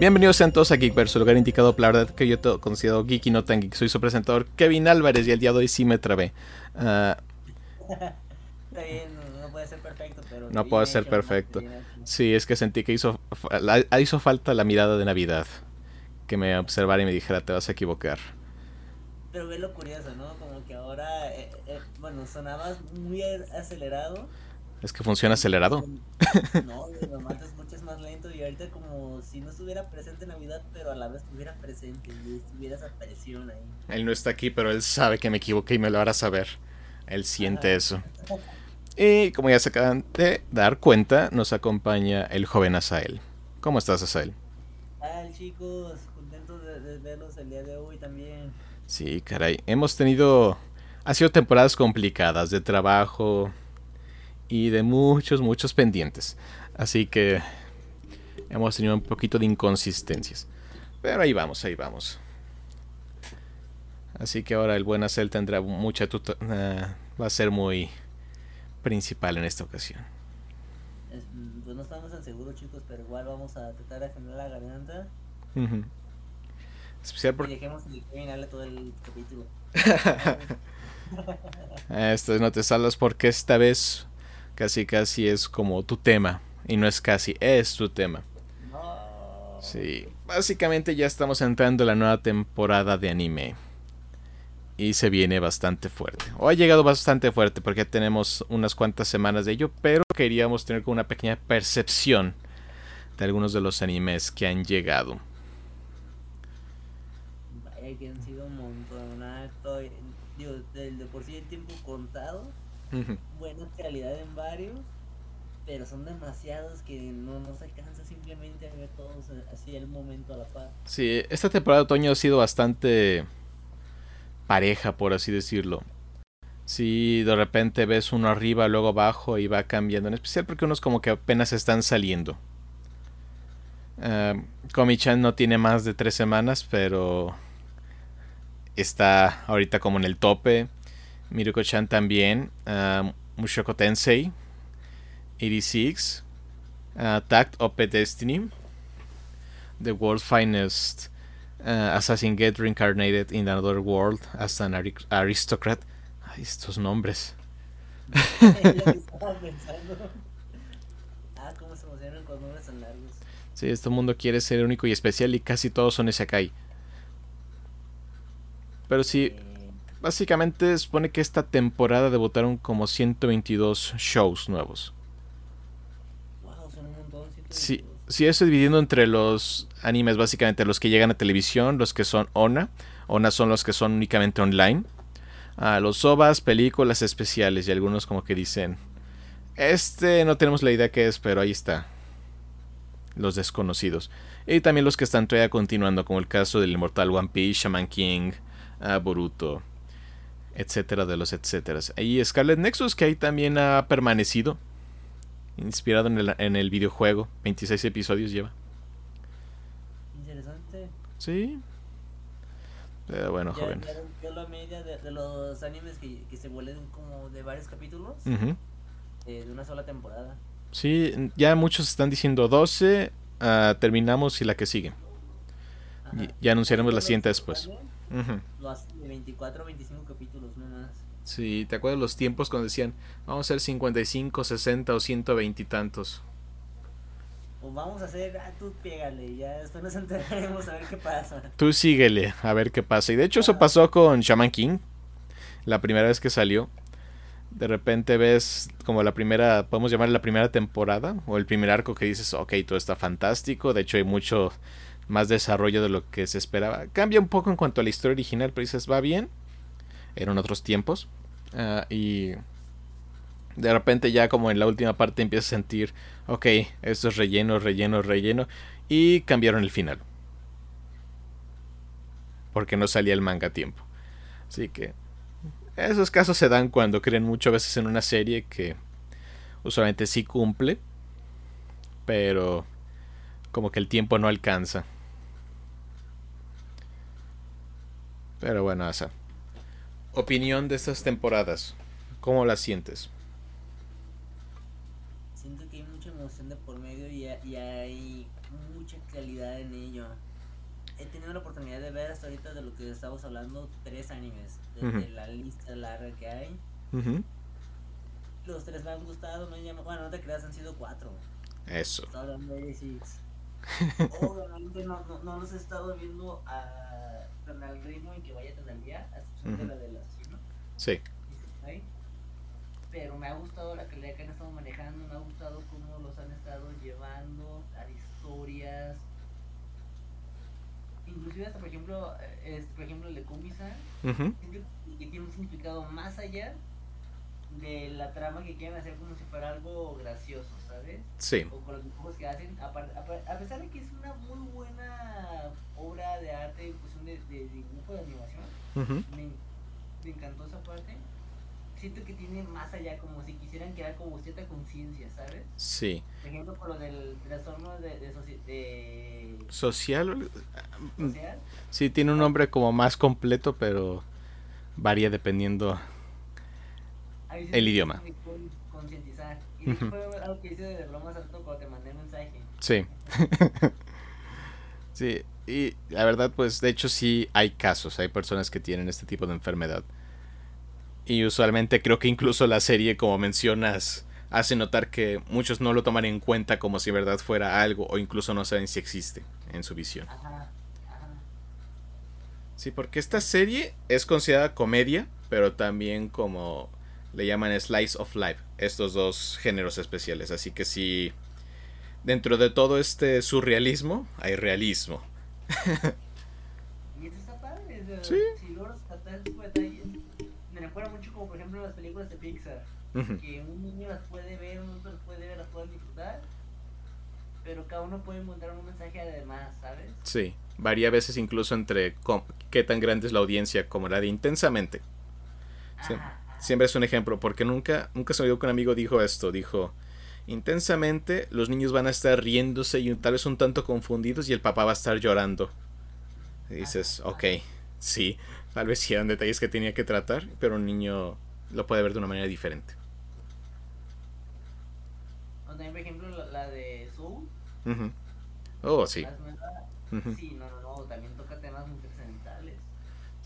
Bienvenidos sean todos a Geekverse, el lugar indicado para la verdad que yo considero geek y no tan geek. Soy su presentador Kevin Álvarez y el día de hoy sí me trabé. Uh, no puede ser perfecto, pero... No puede ser perfecto. Sí, es que sentí que hizo, hizo falta la mirada de Navidad. Que me observara y me dijera, te vas a equivocar. Pero ve lo curioso, ¿no? Como que ahora, eh, eh, bueno, sonabas muy acelerado es que funciona acelerado. No, normal te escuchas más lento y ahorita como si no estuviera presente Navidad, pero a la vez estuviera presente y estuviera esa presión ahí. Él no está aquí, pero él sabe que me equivoqué y me lo hará saber. Él siente eso. Y como ya se acaban de dar cuenta, nos acompaña el joven Asael. ¿Cómo estás, Asael? Hola chicos, contento de verlos el día de hoy también. Sí, caray, hemos tenido... Ha sido temporadas complicadas de trabajo, y de muchos, muchos pendientes. Así que hemos tenido un poquito de inconsistencias. Pero ahí vamos, ahí vamos. Así que ahora el buen Acel tendrá mucha tuta va a ser muy principal en esta ocasión. pues no estamos tan seguros chicos, pero igual vamos a tratar de defender la garganta. Especial porque... Y dejemos que todo el capítulo. Esto no te salvas porque esta vez Casi casi es como tu tema. Y no es casi, es tu tema. Sí, básicamente ya estamos entrando en la nueva temporada de anime. Y se viene bastante fuerte. O ha llegado bastante fuerte porque tenemos unas cuantas semanas de ello. Pero queríamos tener como una pequeña percepción de algunos de los animes que han llegado. Vaya que han sido un montón. Digo, de por sí el tiempo contado calidad en varios, pero son demasiados que no nos alcanza simplemente a ver todos así el momento a la par. Sí, esta temporada de otoño ha sido bastante pareja, por así decirlo. Si de repente ves uno arriba, luego abajo y va cambiando, en especial porque unos como que apenas están saliendo. Uh, Komi-chan no tiene más de tres semanas, pero está ahorita como en el tope. Miruko-chan también, uh, Mushoku Tensei, 86, uh, Tact of Destiny, The World's Finest uh, Assassin Get Reincarnated in Another World as an Aristocrat. Ay, estos nombres. ah, cómo se emocionan con nombres tan largos. Sí, este mundo quiere ser único y especial y casi todos son Isekai. Pero sí, Básicamente supone que esta temporada debutaron como 122 shows nuevos. Sí, sí, eso dividiendo entre los animes, básicamente los que llegan a televisión, los que son ONA. ONA son los que son únicamente online. Ah, los OVAs, películas especiales y algunos como que dicen, este no tenemos la idea que es, pero ahí está. Los desconocidos. Y también los que están todavía continuando, como el caso del Inmortal One Piece, Shaman King, uh, Boruto etcétera de los etcétera. Y Scarlet Nexus, que ahí también ha permanecido, inspirado en el, en el videojuego, 26 episodios lleva. Interesante. Sí. Pero bueno, joven. yo la media de, los animes que, que, se vuelven como de varios capítulos, eh, de una sola temporada. Sí, ya muchos están diciendo 12, ah, terminamos y la que sigue. Y, ya anunciaremos la siguiente después. Lo hacen de 24 25 capítulos. Sí, ¿te acuerdas los tiempos cuando decían vamos a hacer 55, 60 o 120 y tantos? O vamos a hacer, ah, tú pégale, ya después nos enteraremos a ver qué pasa. Tú síguele, a ver qué pasa. Y de hecho eso pasó con Shaman King, la primera vez que salió. De repente ves como la primera, podemos llamar la primera temporada, o el primer arco que dices, ok, todo está fantástico. De hecho hay mucho más desarrollo de lo que se esperaba. Cambia un poco en cuanto a la historia original, pero dices, va bien. Eran otros tiempos. Ah, y de repente ya como en la última parte empiezas a sentir, ok, esto es relleno, relleno, relleno. Y cambiaron el final. Porque no salía el manga a tiempo. Así que esos casos se dan cuando creen mucho a veces en una serie que usualmente sí cumple. Pero como que el tiempo no alcanza. Pero bueno, Asa. Opinión de estas temporadas. ¿Cómo las sientes? Siento que hay mucha emoción de por medio y, hay mucha calidad en ello. He tenido la oportunidad de ver hasta ahorita de lo que estamos hablando, tres animes, de, la lista larga que hay. Los tres me han gustado, me han bueno, no te creas, han sido cuatro. Eso. Obviamente no, no, no, los he estado viendo a, tan al ritmo en que vaya tan al día, a excepción de la de las ¿no? Sí. Pero me ha gustado la calidad que han estado manejando, me ha gustado cómo los han estado llevando a historias. Inclusive hasta por ejemplo, eh, por ejemplo el de Kumisan, que tiene un significado más allá de la trama que quieren hacer como si fuera algo gracioso, ¿sabes? Sí. O con los dibujos que hacen, a, pesar de que es una muy buena obra de arte y cuestión de, de, dibujo, de animación, me, me, encantó esa parte. Siento que tiene más allá, como si quisieran crear como cierta conciencia, ¿sabes? Sí. Por ejemplo, por lo del trastorno de, de, de... social. ¿Social? Sí, tiene un nombre como más completo, pero varía dependiendo el idioma. Concientizar. Y fue algo que hice de bromas alto cuando te mandé mensaje. Sí. sí, y la verdad, pues de hecho sí hay casos, hay personas que tienen este tipo de enfermedad. Y usualmente creo que incluso la serie, como mencionas, hace notar que muchos no lo toman en cuenta como si en verdad fuera algo o incluso no saben si existe en su visión. Ajá, ajá. Sí, porque esta serie es considerada comedia, pero también como le llaman Slice of Life, estos dos géneros especiales. Así que si dentro de todo este surrealismo hay realismo. y esto está padre, ¿Sí? si logras este tipo de detalles, me recuerda mucho como por ejemplo las películas de Pixar, que un niño las puede ver, un otro las puede ver, las puede disfrutar, pero cada uno puede encontrar un mensaje además, ¿sabes? Sí, varía a veces incluso entre qué tan grande es la audiencia como la de intensamente. Sí siempre es un ejemplo, porque nunca, nunca se me dio que un amigo dijo esto, dijo, intensamente los niños van a estar riéndose y tal vez un tanto confundidos y el papá va a estar llorando. Y dices, ok, sí, tal vez sí eran detalles que tenía que tratar, pero un niño lo puede ver de una manera diferente. O también, por ejemplo, la, de Soul. Oh, sí. Sí, no, no, no, también toca temas muy trascendentales.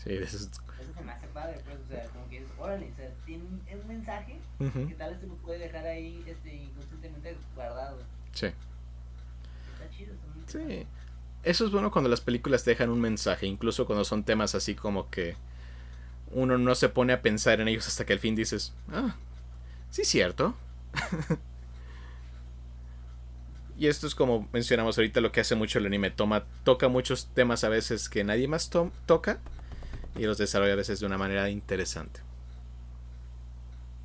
Sí, eso, eso se me hace padre, pues, o sea, como es, órale, o sea, tiene un mensaje que tal vez se lo puede dejar ahí este, inconscientemente guardado. Sí. Está chido, Sí. Eso es bueno cuando las películas te dejan un mensaje, incluso cuando son temas así como que uno no se pone a pensar en ellos hasta que al fin dices, ah, sí, cierto. y esto es como mencionamos ahorita lo que hace mucho el anime, toma, toca muchos temas a veces que nadie más toca y los desarrolla a veces de una manera interesante.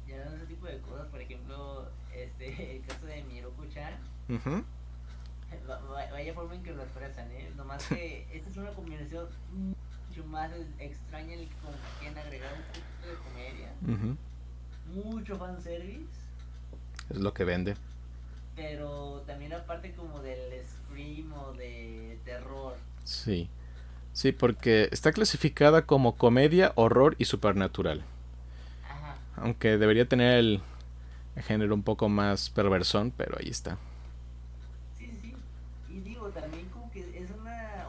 Y ese tipo de cosas, por ejemplo, este, el caso de Miroku-chan, vaya forma en que lo expresan, ¿eh? Nomás que esta es una combinación mucho más extraña en el que como quieren agregar un poquito de comedia, mucho fanservice. Es lo que vende. Pero también aparte como del scream o de terror. Sí. Sí, porque está clasificada como comedia, horror y supernatural. Ajá. Aunque debería tener el, género un poco más perversón, pero ahí está. Sí, sí, sí. Y digo, también como que es una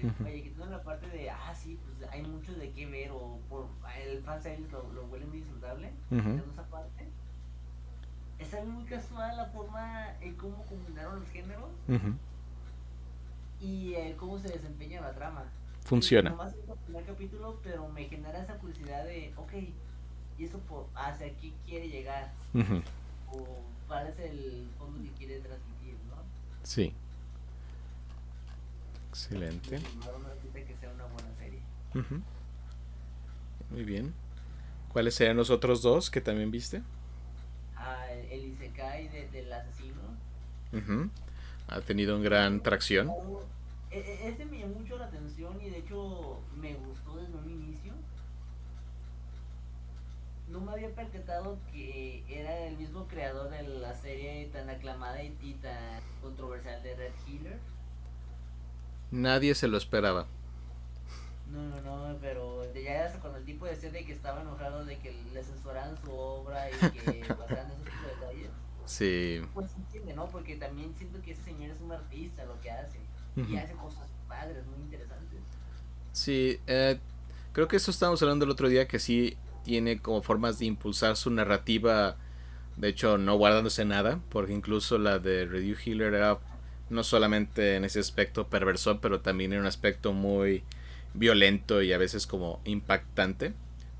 que, vaya, que tiene la parte de, ah, sí, pues hay mucho de qué ver, o por el fanservice lo, lo vuelve muy disfrutable. esa parte. Es algo muy casual la forma en cómo combinaron los géneros y eh, cómo se desempeña la trama. Funciona. Nomás el primer capítulo, pero me genera esa curiosidad de, ok, ¿y eso por, hacia qué quiere llegar? O cuál es el fondo que quiere transmitir, ¿no? Sí. Excelente. Que sea una buena serie. Muy bien. ¿Cuáles serían los otros dos que también viste? Ah, el, Isekai del asesino. Ha tenido una gran tracción. E, e, ese me llamó mucho la atención y de hecho me gustó desde un inicio. No me había percatado que era el mismo creador de la serie tan aclamada y, tan controversial de Red Healer. Nadie se lo esperaba. No, no, no, pero ya hasta cuando el tipo decía de que estaba enojado de que le censuraran su obra y que pasaran ese tipo de detalles. Sí. Pues entiende, ¿no? Porque también siento que ese señor es un artista lo que hace. Y hace cosas padres, muy interesantes. Sí, eh, creo que eso estábamos hablando el otro día, que sí tiene como formas de impulsar su narrativa, de hecho no guardándose nada, porque incluso la de Review Healer era no solamente en ese aspecto perverso, pero también en un aspecto muy violento y a veces como impactante.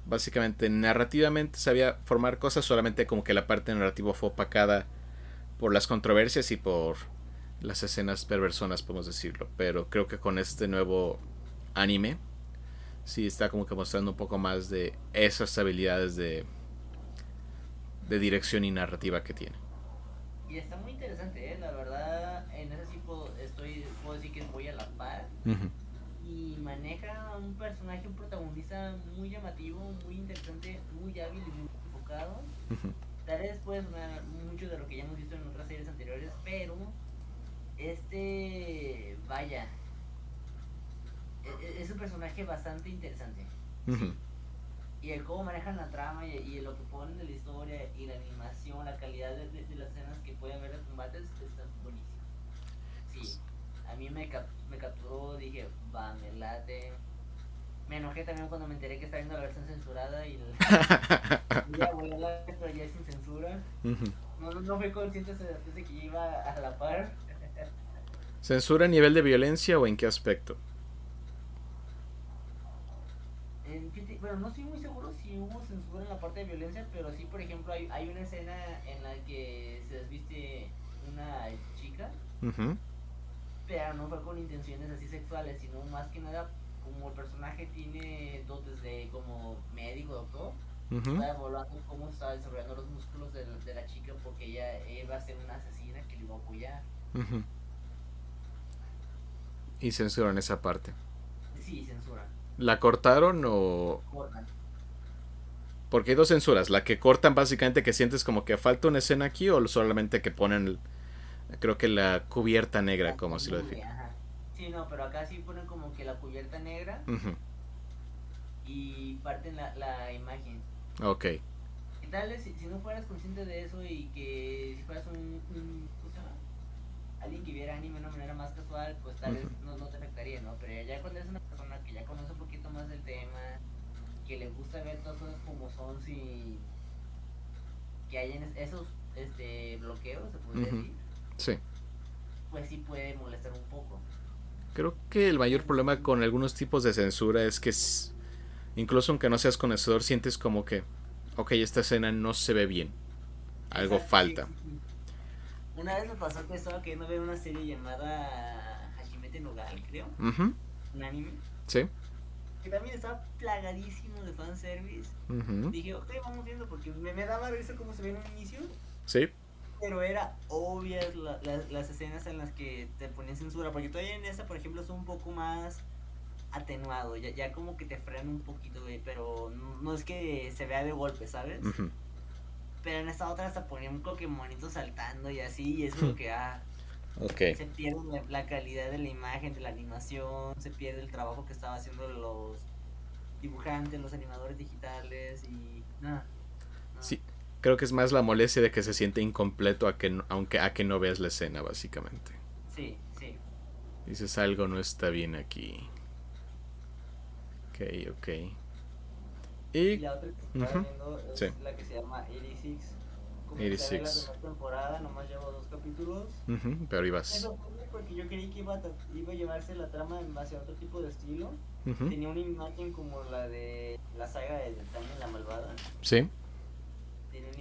Básicamente, narrativamente sabía formar cosas, solamente como que la parte narrativa fue opacada por las controversias y por las escenas perversonas, podemos decirlo. Pero creo que con este nuevo anime, sí está como que mostrando un poco más de esas habilidades de, de dirección y narrativa que tiene. Y está muy interesante, ¿eh? la verdad, Y maneja un personaje, un protagonista muy llamativo, muy interesante, muy hábil y muy enfocado. Tal vez puede sonar mucho de lo que ya hemos visto en otras series anteriores, pero este, vaya, e, e, es, un personaje bastante interesante. Y el cómo manejan la trama y, lo que ponen de la historia y la animación, la calidad de, las escenas que pueden ver de combates, está buenísimo. Sí, a mí me, me capturó, dije, va, me late. Me enojé también cuando me enteré que estaba viendo la versión censurada y ya voy a la pero ya sin censura. no, no, fui consciente después de que iba a la par. ¿Censura a nivel de violencia o en qué aspecto? bueno, no estoy muy seguro si hubo censura en la parte de violencia, pero sí, por ejemplo, hay, hay una escena en la que se desviste una chica, pero no fue con intenciones así sexuales, sino más que nada como el personaje tiene dotes de como médico, doctor, está evaluando cómo está desarrollando los músculos de, de, la chica porque ella, va a ser una asesina que le va a apoyar. Y censuran esa parte. Sí, censuran. ¿La cortaron o...? Porque hay dos censuras. La que cortan básicamente que sientes como que falta una escena aquí o solamente que ponen, creo que la cubierta negra, como si lo definen. Sí, no, pero acá sí ponen como que la cubierta negra y parten la, la imagen. Ok. Y tal vez si, no fueras consciente de eso y que si fueras un, alguien que viera anime de una manera más casual, pues tal vez no, no, te afectaría, ¿no? Pero ya cuando eres una persona que ya conoce un poquito más del tema, que le gusta ver todas cosas como son, si que hay esos este bloqueos, se puede decir. Sí. Pues sí puede molestar un poco. Creo que el mayor problema con algunos tipos de censura es que incluso aunque no seas conocedor, sientes como que, ok, esta escena no se ve bien. Algo falta. Una vez me pasó que estaba queriendo ver una serie llamada Hashimete Nogal, creo. Un anime. Sí. Que también estaba plagadísimo de fanservice. Dije, ok, vamos viendo porque me, me daba risa cómo se ve en un inicio. Sí. Pero era obvias las escenas en las que te ponían censura. Porque todavía en esa, por ejemplo, es un poco más atenuado. Ya, ya como que te frena un poquito, güey. Pero no, es que se vea de golpe, ¿sabes? Pero en esta otra hasta ponía un monito saltando y así, y es como que, ah, se pierde la, calidad de la imagen, de la animación, se pierde el trabajo que estaban haciendo los dibujantes, los animadores digitales y nada. Sí, creo que es más la molestia de que se siente incompleto a que, aunque a que no veas la escena, básicamente. Sí, sí. Dices algo no está bien aquí. Ok, ok. Y, la otra que estaba viendo es la que se llama 86. Como 86. la primera temporada, nomás llevo dos capítulos. pero ibas. Eso fue porque yo creí que iba a, iba a llevarse la trama en base a otro tipo de estilo. Tenía una imagen como la de la saga de Tanya la Malvada. Sí.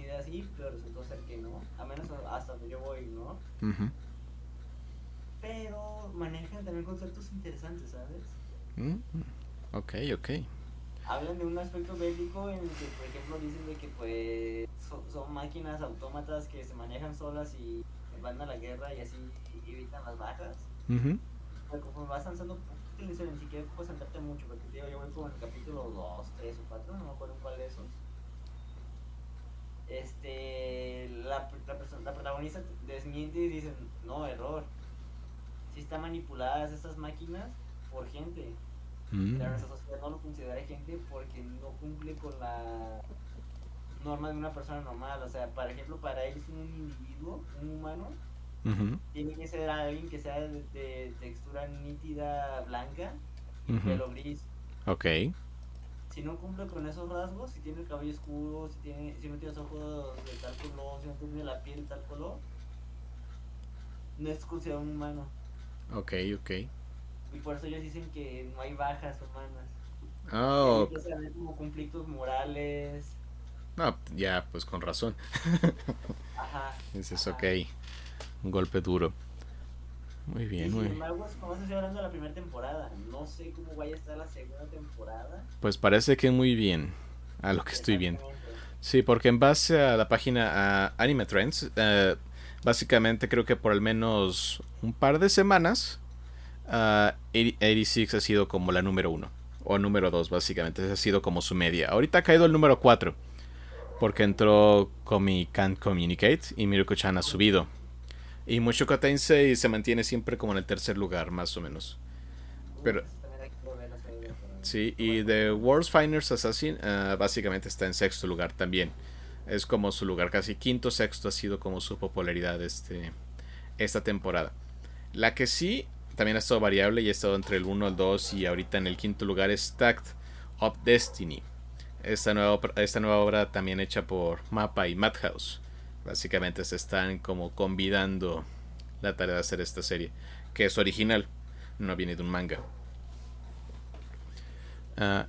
Idea así, pero resultó ser que no. A menos hasta donde yo voy, ¿no? Pero manejan también conceptos interesantes, ¿sabes? Mm, ok, ok hablan de un aspecto bélico en el que, por ejemplo, dicen de que pues son, máquinas autómatas que se manejan solas y van a la guerra y así evitan las bajas. Pero conforme vas avanzando poquito ni siquiera puedes sentarte mucho, porque digo, yo voy como en el capítulo 2, 3 o 4, no me acuerdo cuál de esos. Este, la, la, la protagonista desmiente y dice, no, error. Si están manipuladas estas máquinas por gente Mm. Pero nuestra sociedad no lo considera gente porque no cumple con la normas de una persona normal. O sea, por ejemplo, para él es un individuo, un humano, tiene que ser alguien que sea de, textura nítida blanca y pelo gris. Ok. Si no cumple con esos rasgos, si tiene el cabello oscuro, si, tiene, si no tiene los ojos de tal color, si no tiene la piel de tal color, no es considerado un humano. Ok, ok. Y por eso ellos dicen que no hay bajas humanas. Oh. como conflictos morales. No, ya, pues con razón. Ajá. Dices, ok. Un golpe duro. Muy bien, muy bien. como estoy hablando de la primera temporada. No sé cómo vaya a estar la segunda temporada. Pues parece que muy bien. A lo que estoy viendo. Sí, porque en base a la página a Anime Trends, eh, básicamente creo que por al menos un par de semanas, uh, 86 ha sido como la número uno. O número dos, básicamente. ha sido como su media. Ahorita ha caído el número 4. Porque entró Komi Can't Communicate y Miruko-chan ha subido. Y Mushoku Tensei se mantiene siempre como en el tercer lugar, más o menos. Pero... Sí, y The World's Finest Assassin uh, básicamente está en sexto lugar también. Es como su lugar, casi quinto, sexto ha sido como su popularidad este, esta temporada. La que sí también ha estado variable y ha estado entre el 1 al 2 y ahorita en el quinto lugar es Stacked of Destiny. Esta nueva, esta nueva obra también hecha por Mapa y Madhouse. Básicamente se están como convidando la tarea de hacer esta serie, que es original, no viene de un manga. Ah,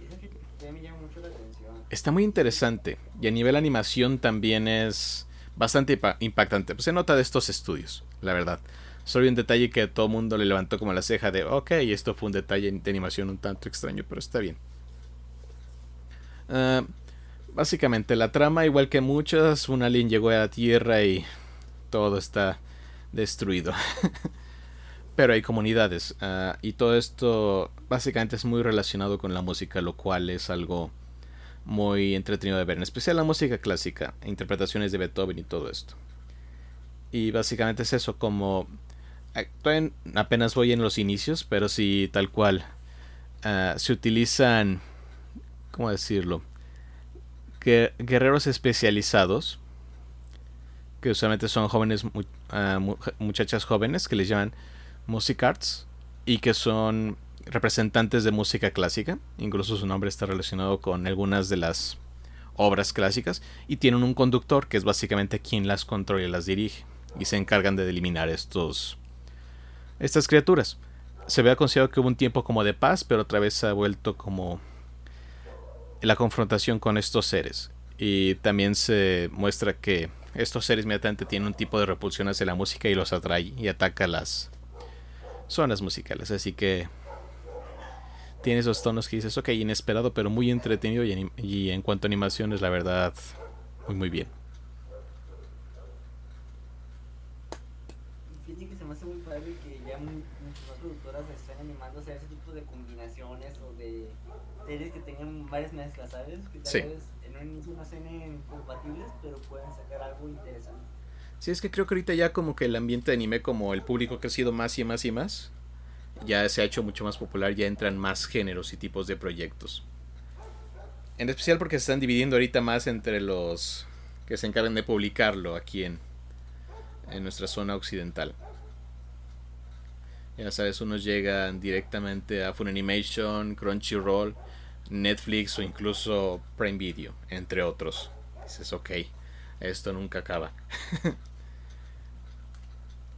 está muy interesante y a nivel animación también es bastante impactante. Pues se nota de estos estudios, la verdad. Solo un detalle que a todo mundo le levantó como la ceja de, ok, esto fue un detalle de animación un tanto extraño, pero está bien. Uh, Básicamente la trama, igual que muchas, un alien llegó a la Tierra y todo está destruido. Pero hay comunidades ah, y todo esto básicamente es muy relacionado con la música, lo cual es algo muy entretenido de ver, en especial la música clásica, interpretaciones de Beethoven y todo esto. Y básicamente es eso, como apenas voy en los inicios, pero sí tal cual ah, se utilizan, ¿cómo decirlo? Guerreros especializados, que usualmente son jóvenes, ah, muchachas jóvenes que les llaman music arts y que son representantes de música clásica, incluso su nombre está relacionado con algunas de las obras clásicas y tienen un conductor que es básicamente quien las controla y las dirige y se encargan de eliminar estos estas criaturas. Se había considerado que hubo un tiempo como de paz, pero otra vez se ha vuelto como la confrontación con estos seres. Y también se muestra que estos seres inmediatamente tienen un tipo de repulsión hacia la música y los atrae y ataca las zonas musicales. Así que tiene esos tonos que dices, ok, inesperado, pero muy entretenido. Y, en cuanto a animación, es la verdad muy, muy bien. que se me hace muy padre que ya muchas más productoras están animando ese tipo de combinaciones o de series que tengan varias mezclas, ¿sabes? Que tal vez en un inicio no sean compatibles, pero pueden sacar algo interesante. Sí, es que creo que ahorita ya como que el ambiente de anime, como el público ha crecido más y más y más, ya se ha hecho mucho más popular, ya entran más géneros y tipos de proyectos. En especial porque se están dividiendo ahorita más entre los que se encargan de publicarlo aquí en, en nuestra zona occidental. Ya sabes, unos llegan directamente a Funimation, Crunchyroll Netflix o incluso Prime Video, entre otros. Dices, ok, esto nunca acaba.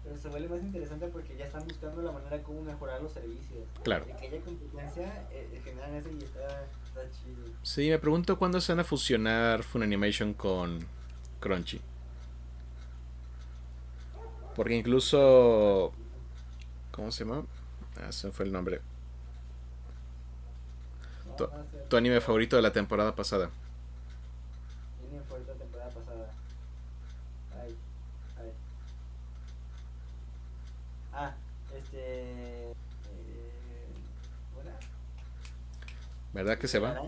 Pero se vuelve más interesante porque ya están buscando la manera como mejorar los servicios. Claro. De que haya competencia, eh, generan eso y está, chido. Sí, me pregunto cuándo se van a fusionar Funimation con Crunchy. Porque incluso... ¿Cómo se llama? Ah, ese fue el nombre. Tu, anime favorito de la temporada pasada. Mi anime favorito de la temporada pasada. Ay. Ah, este. Eh, ¿Verdad que se va?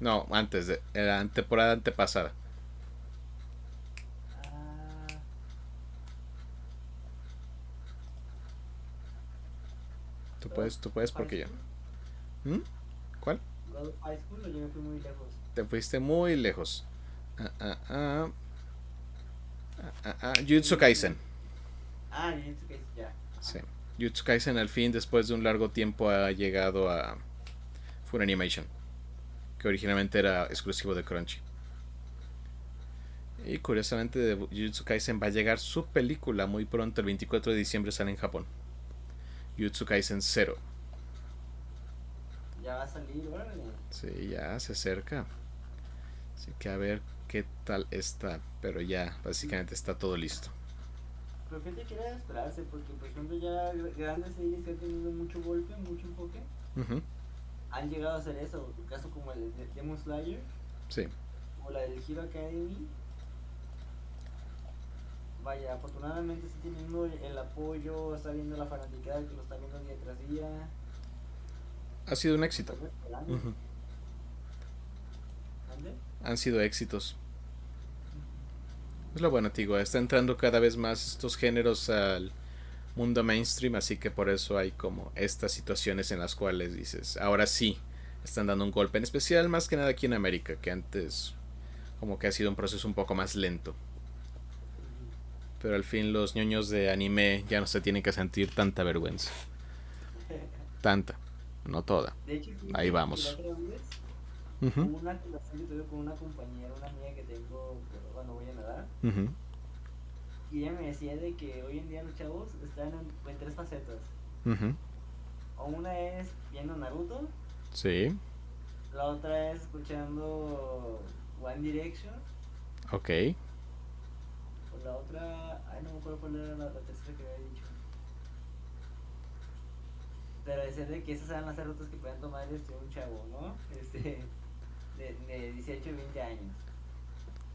No, antes de. Era temporada antepasada. Ah. Tú puedes, tú puedes porque ya. ¿Mm? ¿Cuál? High School o yo me fui muy lejos? Te fuiste muy lejos. Ah, ah, ah. ah, ah Jutsu Kaisen. Ah, Jutsu Kaisen, ya. Sí. Jutsu Kaisen al fin, después de un largo tiempo, ha llegado a Funimation. Que originalmente era exclusivo de Crunchy. Y curiosamente de Jujutsu Kaisen va a llegar su película muy pronto, el 24 de diciembre sale en Japón. Jujutsu Kaisen 0. Ya va a salir, órale. Sí, ya se acerca. Así que a ver qué tal está. Pero ya, básicamente está todo listo. Pero fíjate que era esperarse, porque por ejemplo ya grandes series que han tenido mucho golpe, mucho enfoque, han llegado a hacer eso. Un caso como el de Demon Slayer. Sí. O la del Hero Academy vaya, afortunadamente está teniendo el apoyo, está viendo la fanaticada que lo está viendo día tras día. Ha sido un éxito. Han sido éxitos. Es lo bueno, Tigo. Está entrando cada vez más estos géneros al mundo mainstream, así que por eso hay como estas situaciones en las cuales dices, ahora sí, están dando un golpe, en especial más que nada aquí en América, que antes como que ha sido un proceso un poco más lento pero al fin los ñoños de anime ya no se tienen que sentir tanta vergüenza. Tanta, no toda. Ahí vamos. Uh una conversación que tuve con una compañera, una amiga que tengo cuando voy a nadar. Y ella me decía de que hoy en día los chavos están en, tres facetas. O una es viendo Naruto. Sí. La otra es escuchando One Direction. Ok la otra, ay no me acuerdo cuál era la, tercera que había dicho. Pero decía de que esas eran las rutas que pueden tomar este, un chavo, ¿no? Este, de, de 18 o 20 años.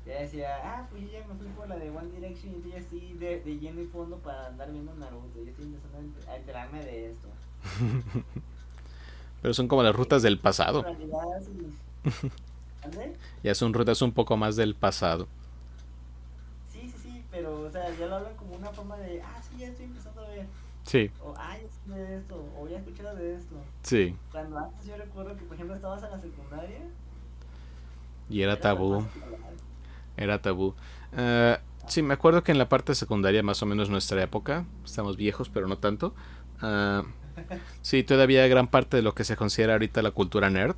Ya decía, ah, pues yo ya me fui por la de One Direction y estoy así de, de lleno y fondo para andar viendo Naruto. Yo estoy empezando a enterarme de esto. Pero son como las rutas del pasado. ya son rutas un poco más del pasado pero, o sea, ya lo hablan como una forma de, ah, sí, ya estoy empezando a ver. Sí. O, ah, ya de esto, o ya he escuchado de esto. Sí. Cuando antes yo recuerdo que, por ejemplo, estabas en la secundaria. Y era, tabú. Era tabú. Uh, sí, me acuerdo que en la parte secundaria, más o menos nuestra época, estamos viejos, pero no tanto. Uh, sí, todavía gran parte de lo que se considera ahorita la cultura nerd,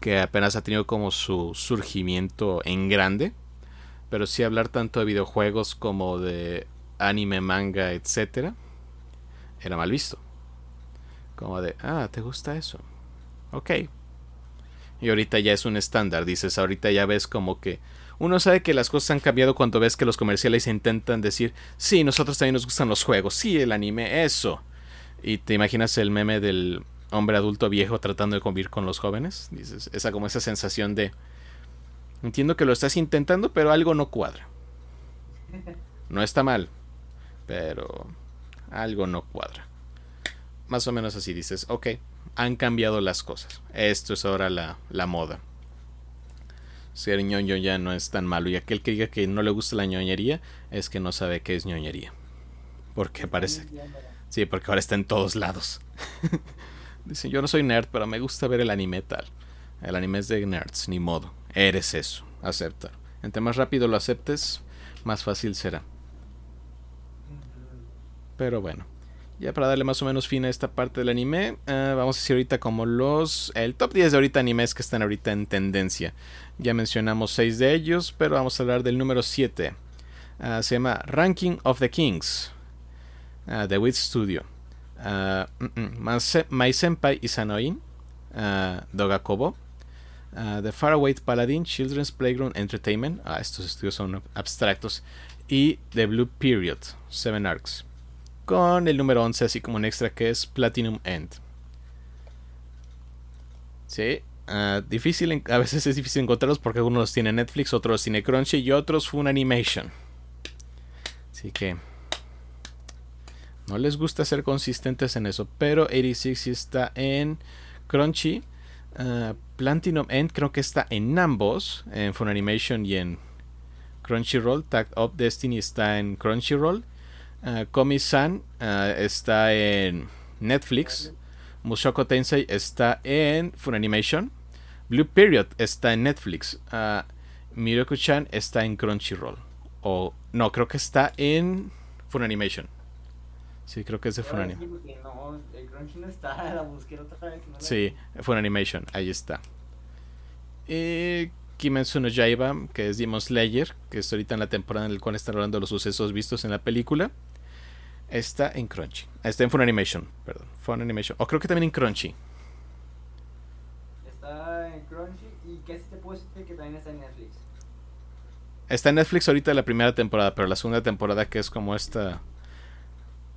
que apenas ha tenido como su surgimiento en grande pero sí hablar tanto de videojuegos como de anime, manga, etcétera, era mal visto. Como de, ah, ¿te gusta eso? Ok. Y ahorita ya es un estándar, dices, ahorita ya ves como que uno sabe que las cosas han cambiado cuando ves que los comerciales intentan decir, sí, nosotros también nos gustan los juegos, sí, el anime, eso. Y te imaginas el meme del hombre adulto viejo tratando de convivir con los jóvenes, dices, esa como esa sensación de, Entiendo que lo estás intentando, pero algo no cuadra. No está mal, pero algo no cuadra. Más o menos así dices, ok, han cambiado las cosas. Esto es ahora la, la moda. Ser ñoño ya no es tan malo. Y aquel que diga que no le gusta la ñoñería es que no sabe qué es ñoñería. Porque parece. Sí, porque ahora está en todos lados. Dicen, yo no soy nerd, pero me gusta ver el anime tal. El anime es de nerds, ni modo eres eso, acepta. Entre más rápido lo aceptes, más fácil será. Pero bueno, ya para darle más o menos fin a esta parte del anime, eh, vamos a decir ahorita como los... El top 10 de ahorita animes que están ahorita en tendencia. Ya mencionamos 6 de ellos, pero vamos a hablar del número 7. Ah, se llama Ranking of the Kings. Uh, The Wit Studio. Uh, My Senpai Isanoin. Dogakobo. The Faraway Paladin Children's Playground Entertainment. Ah, estos estudios son abstractos. Y The Blue Period, Seven Arcs. Con el número 11, así como un extra que es Platinum End. Sí, uh, difícil, a veces es difícil encontrarlos porque algunos tienen Netflix, otros tiene Crunchy y otros Fun Animation. Así que no les gusta ser consistentes en eso, pero 86 sí está en Crunchy Uh, Platinum End creo que está en ambos, en Funimation y en Crunchyroll. Tag Up Destiny está en Crunchyroll. Uh, Komi-san uh, está en Netflix. Mushoku Tensei está en Funimation. Blue Period está en Netflix. Miroku-chan está en Crunchyroll. O no, creo que está en Funimation. Sí, creo que es de Funimation. No, el Crunchy no está, la busqué otra vez. No sí, Funimation, ahí está. Y Kimetsu no Yaiba, que es Demon Slayer, que es ahorita en la temporada en la cual están hablando los sucesos vistos en la película. Está en Crunchy. Está en Funimation, perdón. Funimation. O creo que también en Crunchy. Está en Crunchy y qué te puedo decir que también está en Netflix. Está en Netflix ahorita la primera temporada, pero la segunda temporada que es como esta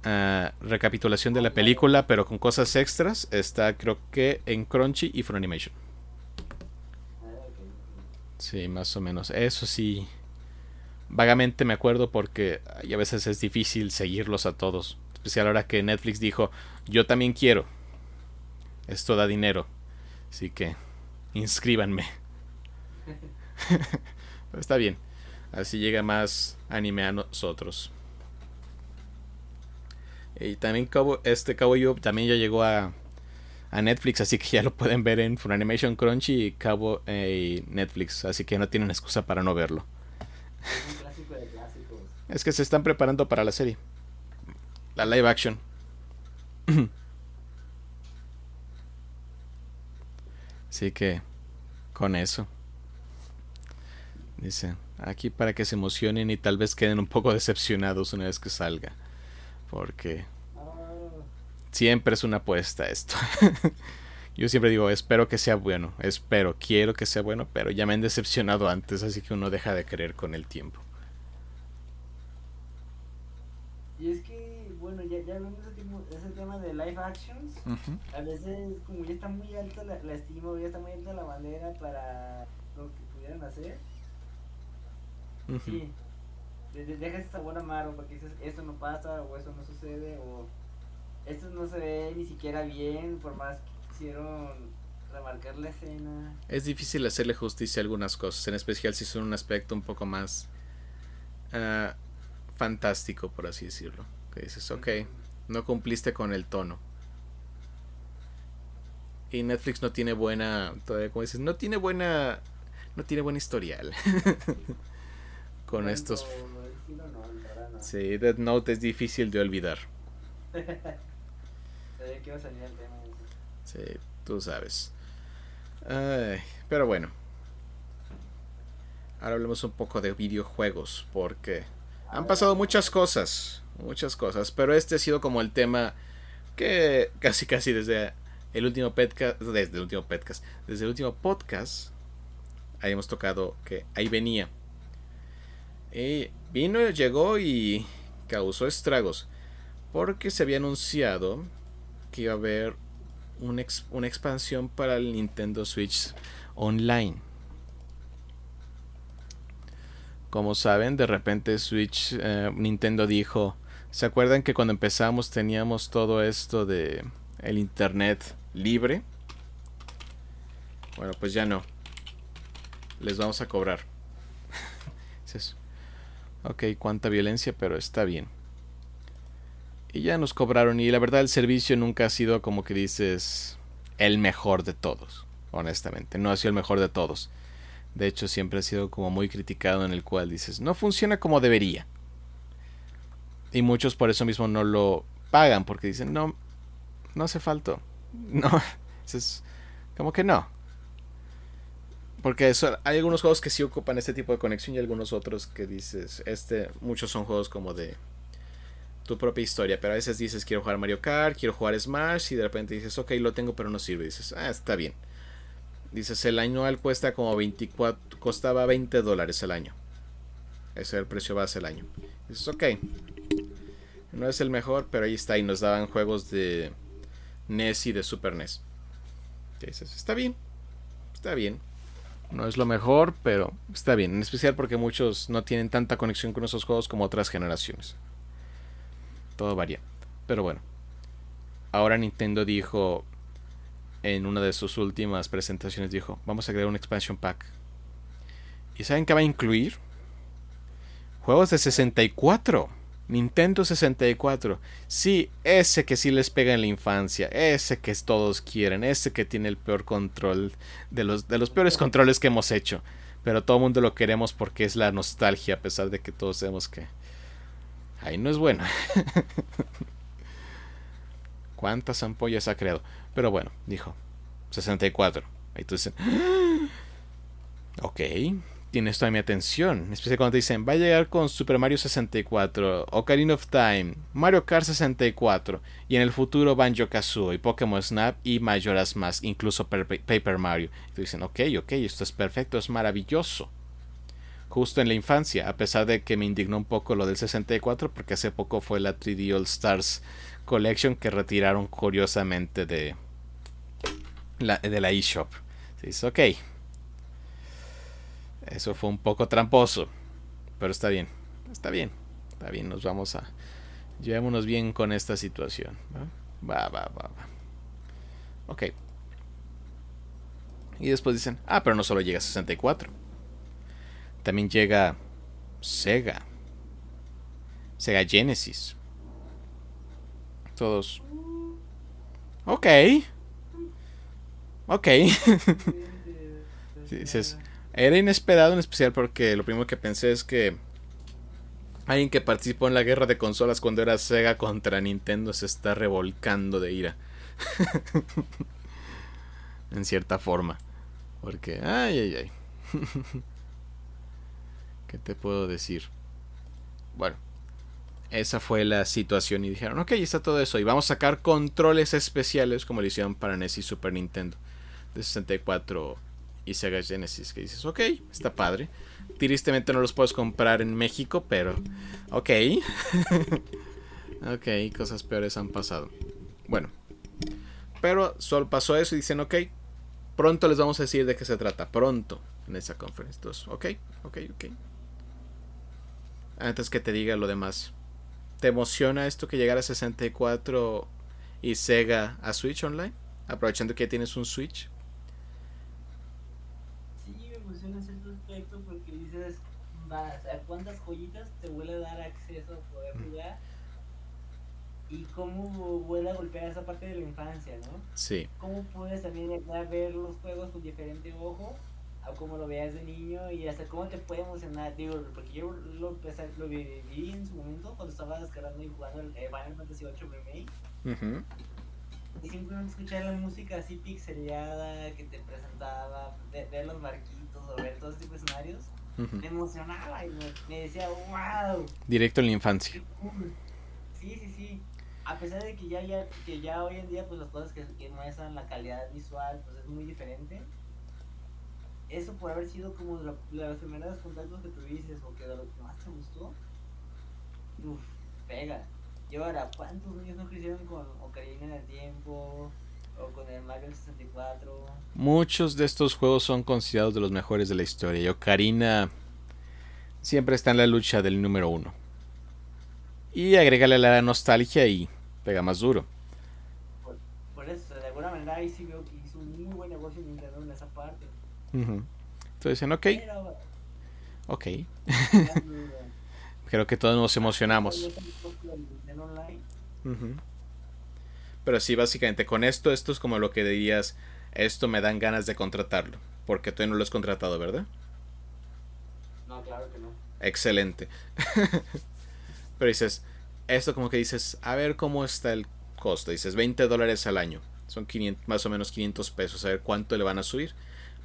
uh, recapitulación de la película, pero con cosas extras, está creo que en Crunchy y Funimation. Sí, más o menos. Eso sí vagamente me acuerdo porque a veces es difícil seguirlos a todos. Especial ahora que Netflix dijo, yo también quiero. Esto da dinero. Así que inscríbanme. Está bien. Así llega más anime a nosotros. Y también este Cabo también ya llegó a, a Netflix, así que ya lo pueden ver en Funimation Crunchy y Cabo eh, Netflix, así que no tienen excusa para no verlo. Es que se están preparando para la serie. La live action. Así que, con eso. Dice, aquí para que se emocionen y tal vez queden un poco decepcionados una vez que salga. Porque siempre es una apuesta esto. Yo siempre digo, espero que sea bueno, espero, quiero que sea bueno, pero ya me han decepcionado antes, así que uno deja de creer con el tiempo. Y es que, bueno, ya, ya hablando de ese, tema de live actions, a veces como ya está muy alta la, la estima, ya está muy alta la bandera para lo que pudieran hacer. Sí, deja ese sabor amargo porque dices, esto no pasa, o esto no sucede, o esto no se ve ni siquiera bien, por más que quisieron remarcar la escena. Es difícil hacerle justicia a algunas cosas, en especial si son un aspecto un poco más uh, fantástico, por así decirlo. Que dices, ok, no cumpliste con el tono. Y Netflix no tiene buena, todavía como dices, no tiene buena, no tiene buen historial. con estos... Sí, Dead Note es difícil de olvidar. Tú sabes. pero bueno. Ahora hablemos un poco de videojuegos, porque han pasado muchas cosas, muchas cosas, pero este ha sido como el tema que casi casi desde el último podcast, desde el último podcast, desde el último podcast habíamos tocado que ahí venía. Y vino, llegó y causó estragos, porque se había anunciado que iba a haber una, expansión para el Nintendo Switch Online. Como saben, de repente Switch, eh, Nintendo dijo, ¿se acuerdan que cuando empezamos teníamos todo esto de el Internet libre? Bueno, pues ya no. Les vamos a cobrar. ok, cuánta violencia, pero está bien. Y ya nos cobraron. Y la verdad el servicio nunca ha sido como que dices el mejor de todos. Honestamente. No ha sido el mejor de todos. De hecho siempre ha sido como muy criticado en el cual dices no funciona como debería. Y muchos por eso mismo no lo pagan. Porque dicen no, no hace falta. No. Es como que no. Porque eso, hay algunos juegos que sí ocupan este tipo de conexión y algunos otros que dices, este, muchos son juegos como de tu propia historia. Pero a veces dices, quiero jugar Mario Kart, quiero jugar Smash, y de repente dices, ok, lo tengo, pero no sirve. dices, ah, está bien. Dices, el anual cuesta como 24, costaba 20 dólares el año. Ese es el precio base del año. dices, ok. No es el mejor, pero ahí está. Y nos daban juegos de NES y de Super NES. dices, está bien. Está bien. No es lo mejor, pero está bien. En especial porque muchos no tienen tanta conexión con esos juegos como otras generaciones todo varía. Pero bueno, ahora Nintendo dijo en una de sus últimas presentaciones, dijo, vamos a crear un expansion pack. ¿Y saben qué va a incluir? Juegos de 64. Nintendo 64. Sí, ese que sí les pega en la infancia. Ese que todos quieren. Ese que tiene el peor control. De los, de los peores controles que hemos hecho. Pero todo el mundo lo queremos porque es la nostalgia, a pesar de que todos sabemos que ahí no es bueno. ¿Cuántas ampollas ha creado? Pero bueno, dijo 64. Ahí tú dices, ok, tienes toda mi atención. Especialmente cuando te dicen, va a llegar con Super Mario 64, Ocarina of Time, Mario Kart 64, y en el futuro Banjo Kazooie, Pokémon Snap y Majora's Mask, incluso Paper Mario. Y te dicen, ok, ok, esto es perfecto, es maravilloso. Justo en la infancia, a pesar de que me indignó un poco lo del 64, porque hace poco fue la 3D All Stars Collection que retiraron curiosamente de la, de la eShop. Dice, ok. Eso fue un poco tramposo. Pero está bien. Está bien. Está bien. Nos vamos a. Llevémonos bien con esta situación. Va, va, va, va. Ok. Y después dicen, ah, pero no solo llega a 64. También llega Sega. Sega Genesis. Todos. Ok. Ok. era inesperado en especial porque lo primero que pensé es que alguien que participó en la guerra de consolas cuando era Sega contra Nintendo se está revolcando de ira. en cierta forma. Porque, ay, ay, ay. ¿Qué te puedo decir? Bueno, esa fue la situación y dijeron, ok, está todo eso. Y vamos a sacar controles especiales como lo hicieron para NES y Super Nintendo de 64 y Sega Genesis. Que dices, ok, está padre. Tristemente no los puedes comprar en México, pero ok. ok, cosas peores han pasado. Bueno, pero solo pasó eso y dicen, ok, pronto les vamos a decir de qué se trata. Pronto en esa conferencia. Ok, ok, ok. Antes que te diga lo demás. ¿Te emociona esto que llegara a 64 y Sega a Switch Online? Aprovechando que ya tienes un Switch. cuántas joyitas te vuelve a dar acceso a poder jugar y cómo vuelve a golpear esa parte de la infancia, ¿no? Sí. Cómo puedes también ver los juegos con diferente ojo a cómo lo veas de niño y hasta cómo te puede emocionar, digo, porque yo lo empecé, lo viví en su momento cuando estaba descargando y jugando el eh, Final Fantasy VIII Remake. Y simplemente escuchar la música así pixelada que te presentaba, ver los barquitos o ver todos estos escenarios, me emocionaba y me, decía, wow. Directo en la infancia. Sí, sí, sí. A pesar de que ya, ya, que ya hoy en día pues las cosas que, que muestran la calidad visual pues es muy diferente. Eso por haber sido como de, los primeros contactos que tuviste o que de lo que más te gustó. Uf, pega. Y ahora, ¿cuántos niños no crecieron con Ocarina en el Tiempo? O con el Mario 64. Muchos de estos juegos son considerados de los mejores de la historia. Y Ocarina siempre está en la lucha del número uno. Y agrégale la nostalgia y pega más duro. Por, eso, de alguna manera ahí sí veo que hizo un muy buen negocio Nintendo en esa Entonces dicen, ok. ok. Creo que todos nos emocionamos. Pero sí, básicamente con esto, esto es como lo que dirías, esto me dan ganas de contratarlo, porque tú no lo has contratado, ¿verdad? No, claro que no. Excelente. Pero dices, esto como que dices, a ver cómo está el costo. Dices, 20 dólares al año. Son 500, más o menos 500 pesos. A ver cuánto le van a subir.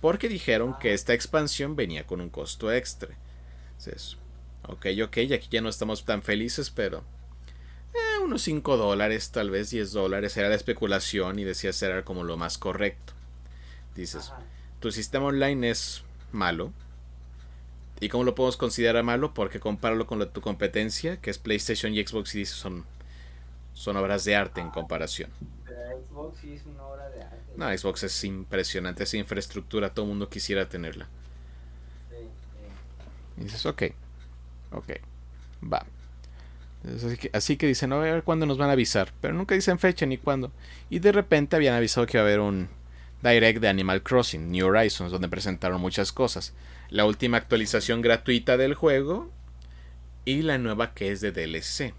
Porque dijeron que esta expansión venía con un costo extra. Dices, ok, ok, aquí ya no estamos tan felices, pero eh, unos 5 dólares, tal vez 10 dólares, era la especulación y decías era como lo más correcto. Dices, tu sistema online es malo. ¿Y cómo lo podemos considerar malo? Porque compáralo con tu competencia, que es PlayStation y Xbox, y dices son, son obras de arte en comparación. Xbox sí es una obra de arte. No, Xbox es impresionante, esa infraestructura, todo el mundo quisiera tenerla. Y dices, ok, ok, va. Así que, así que dicen, a ver cuándo nos van a avisar. Pero nunca dicen fecha ni cuándo. Y de repente habían avisado que iba a haber un direct de Animal Crossing, New Horizons, donde presentaron muchas cosas. La última actualización gratuita del juego y la nueva que es de DLC.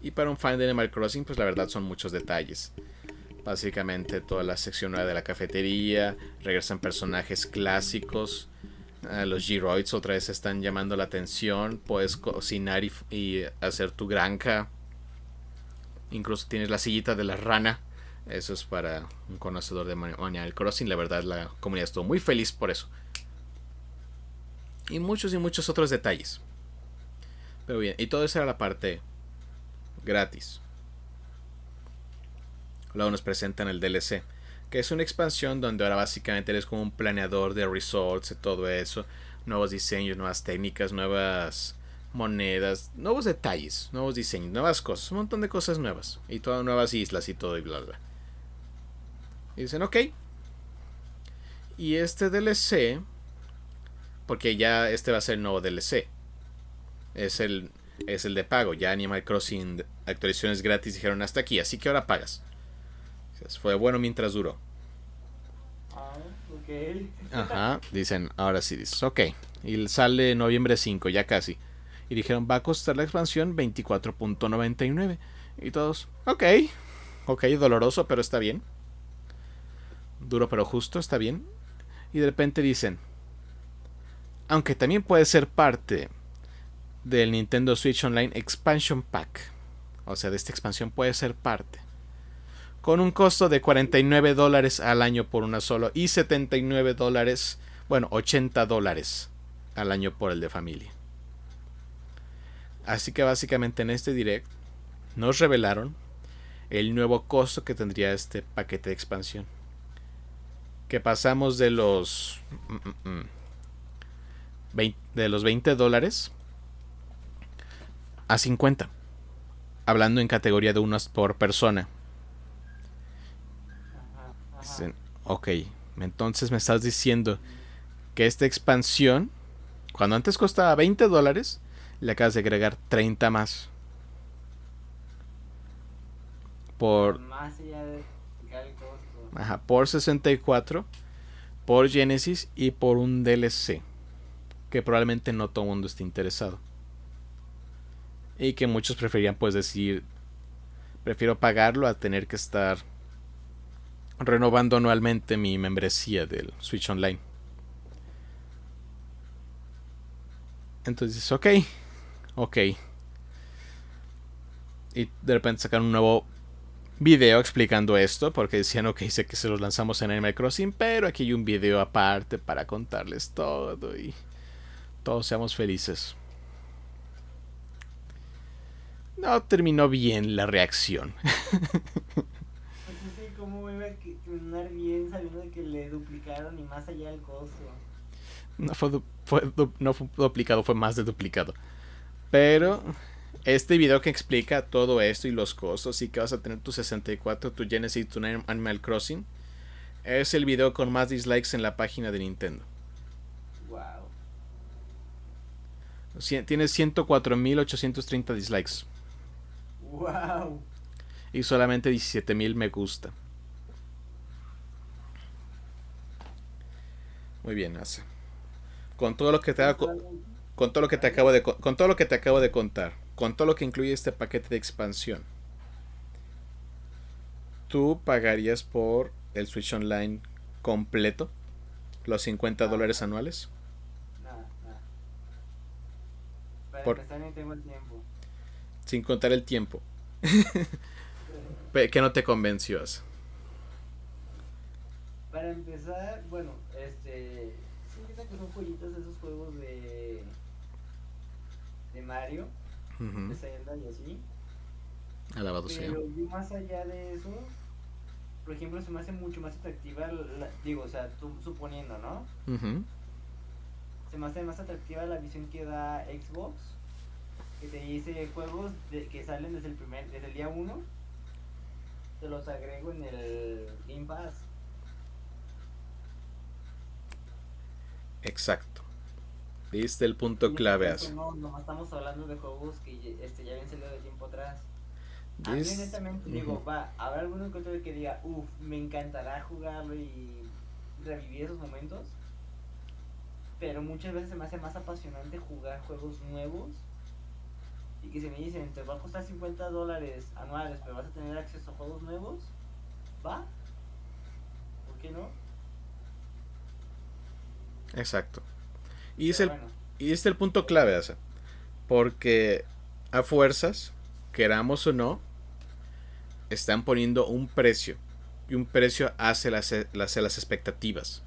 Y para un fan de Animal Crossing, pues la verdad son muchos detalles. Básicamente toda la sección de la cafetería, regresan personajes clásicos, los Giroids otra vez están llamando la atención. Puedes cocinar y, hacer tu granja. Incluso tienes la sillita de la rana. Eso es para un conocedor de Animal Crossing. La verdad, la comunidad estuvo muy feliz por eso. Y muchos y muchos otros detalles. Pero bien, y todo eso era la parte gratis. Luego nos presentan el DLC que es una expansión donde ahora básicamente eres como un planeador de resorts y todo eso, nuevos diseños, nuevas técnicas, nuevas monedas, nuevos detalles, nuevos diseños, nuevas cosas, un montón de cosas nuevas y todas nuevas islas y todo y bla bla. Dicen, ok. Y este DLC, porque ya este va a ser el nuevo DLC, es el, es el de pago. Ya Animal Crossing actualizaciones gratis dijeron hasta aquí, así que ahora pagas. Fue bueno mientras duró. Ah, ok. Ajá, dicen, ahora sí, dices, ok. Y sale noviembre 5, ya casi. Y dijeron, va a costar la expansión 24.99. Y todos, ok. Ok, doloroso, pero está bien. Duro pero justo, está bien. Y de repente dicen, aunque también puede ser parte del Nintendo Switch Online Expansion Pack. O sea, de esta expansión puede ser parte con un costo de 49 dólares al año por una solo y 79 dólares, bueno, 80 dólares al año por el de familia. Así que básicamente en este direct nos revelaron el nuevo costo que tendría este paquete de expansión. Que pasamos de los mm, mm, mm, de los 20 dólares a 50. Hablando en categoría de unos por persona ok, entonces me estás diciendo que esta expansión, cuando antes costaba 20 dólares, le acabas de agregar 30 más. Por... Ajá, por 64, por Genesis y por un DLC. Que probablemente no todo el mundo esté interesado. Y que muchos preferían pues decir, prefiero pagarlo a tener que estar renovando anualmente mi membresía del Switch Online. Entonces, ok, ok. Y de repente sacaron un nuevo video explicando esto, porque decían, ok, sé que se los lanzamos en Animal Crossing, pero aquí hay un video aparte para contarles todo y todos seamos felices. No terminó bien la reacción. cómo iba a terminar bien sabiendo de que le duplicaron y más allá del costo. No fue, no fue duplicado, fue más de duplicado. Pero este video que explica todo esto y los costos y que vas a tener tu 64, tu Genesis, tu Animal Crossing, es el video con más dislikes en la página de Nintendo. Wow. Tiene 104.830 dislikes. Wow. Y solamente 17.000 me gusta. Muy bien, hace. Con todo lo que te con, todo lo que te acabo de con todo lo que te acabo de contar, con todo lo que incluye este paquete de expansión. ¿Tú pagarías por el Switch Online completo? ¿Los 50 dólares anuales? Nada, nada. Para por... empezar ni tengo el tiempo. Sin contar el tiempo. ¿Qué no te convenció? Para empezar, bueno. Son jueguitos esos juegos de. de Mario, de Zelda y así. Alabado sea. Pero yo más allá de eso, por ejemplo, se me hace mucho más atractiva, digo, o sea, tú suponiendo, ¿no? Se me hace más atractiva la visión que da Xbox, que te dice juegos de, que salen desde el primer, desde el día 1, te los agrego en el Game Pass. Exacto. Viste el punto clave. No, no, estamos hablando de juegos que este, ya habían salido de tiempo atrás. A mí honestamente digo, va, habrá algún encuentro que diga, uff, me encantará jugarlo y revivir esos momentos. Pero muchas veces se me hace más apasionante jugar juegos nuevos. Y que si me dicen, te va a costar 50 dólares anuales, pero vas a tener acceso a juegos nuevos, va. ¿Por qué no? Exacto. Y es, el, y es el punto clave, o porque a fuerzas, queramos o no, están poniendo un precio. Y un precio hace las, las, las expectativas.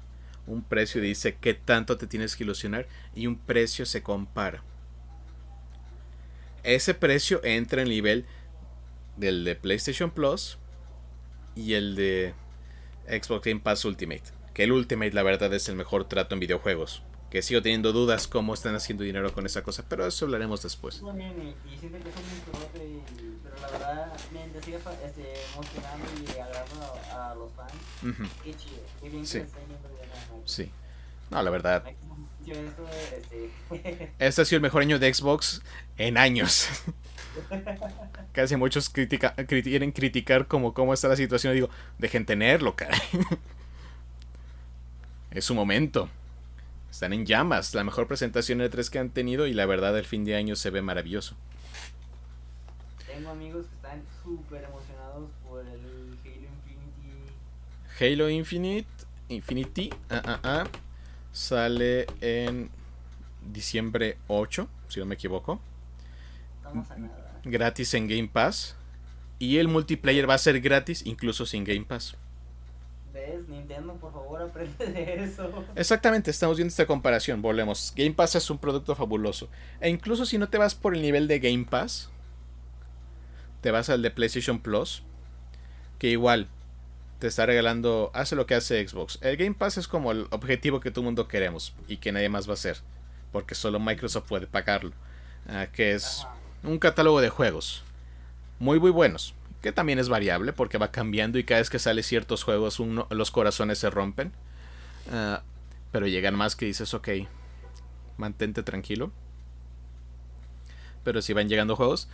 Un precio dice qué tanto te tienes que ilusionar y un precio se compara. Ese precio entra en nivel del de PlayStation Plus y el de Xbox Game Pass Ultimate. Que el Ultimate la verdad es el mejor trato en videojuegos que sigo teniendo dudas cómo están haciendo dinero con esa cosa, pero eso hablaremos después. También, y, y siento que son muy y, pero la verdad me sigue este, emocionando y agradando a, a los fans. Uh -huh. Qué chido, qué bien sí. que Sí. No, la verdad. Este... Este ha sido el mejor año de Xbox en años. Casi muchos critica, quieren criticar como cómo está la situación. Y digo, dejen tenerlo, caray. Es su momento. Están en llamas. La mejor presentación de 3 que han tenido y la verdad el fin de año se ve maravilloso. Tengo amigos que están súper emocionados por el Halo Infinity. Halo Infinite, Infinity, ah, ah, ah, sale en diciembre 8, si no me equivoco. Gratis en Game Pass. Y el multiplayer va a ser gratis incluso sin Game Pass. Nintendo, por favor, aprende de eso. Exactamente, estamos viendo esta comparación. Volvemos. Game Pass es un producto fabuloso. E incluso si no te vas por el nivel de Game Pass, te vas al de PlayStation Plus, que igual te está regalando, hace lo que hace Xbox. El Game Pass es como el objetivo que todo el mundo queremos y que nadie más va a hacer, porque solo Microsoft puede pagarlo. Ah, que es un catálogo de juegos muy muy buenos que también es variable porque va cambiando y cada vez que sale ciertos juegos uno, los corazones se rompen. Uh, pero llegan más que dices, ok, mantente tranquilo. Pero si van llegando juegos,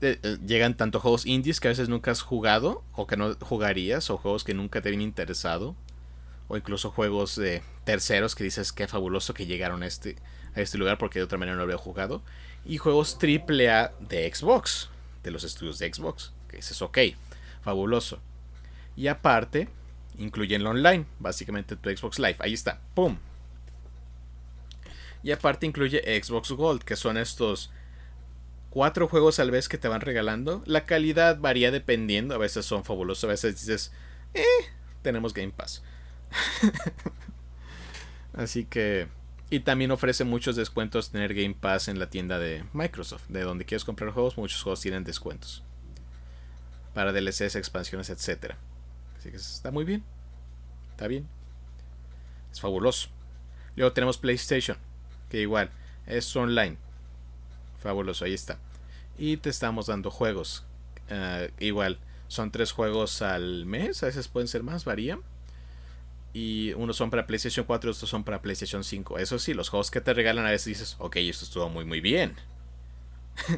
eh, eh, llegan tanto juegos indies que a veces nunca has jugado o que no jugarías, o juegos que nunca te habían interesado, o incluso juegos de terceros que dices, qué fabuloso que llegaron a este, a este lugar porque de otra manera no habría jugado, y juegos AAA de Xbox, de los estudios de Xbox que dices, ok, fabuloso. Y aparte, incluyen online, básicamente tu Xbox Live. Ahí está, ¡pum! Y aparte incluye Xbox Gold, que son estos cuatro juegos al vez que te van regalando. La calidad varía dependiendo, a veces son fabulosos, a veces dices, eh, tenemos Game Pass. Así que... Y también ofrece muchos descuentos tener Game Pass en la tienda de Microsoft. De donde quieres comprar juegos, muchos juegos tienen descuentos para DLCs, expansiones, etc. Así que está muy bien. Está bien. Es fabuloso. Luego tenemos PlayStation, que igual es online. Fabuloso, ahí está. Y te estamos dando juegos. Uh, igual, son tres juegos al mes, a veces pueden ser más, varían. Y unos son para PlayStation 4 y otros son para PlayStation 5. Eso sí, los juegos que te regalan a veces dices, ok, esto estuvo muy muy bien.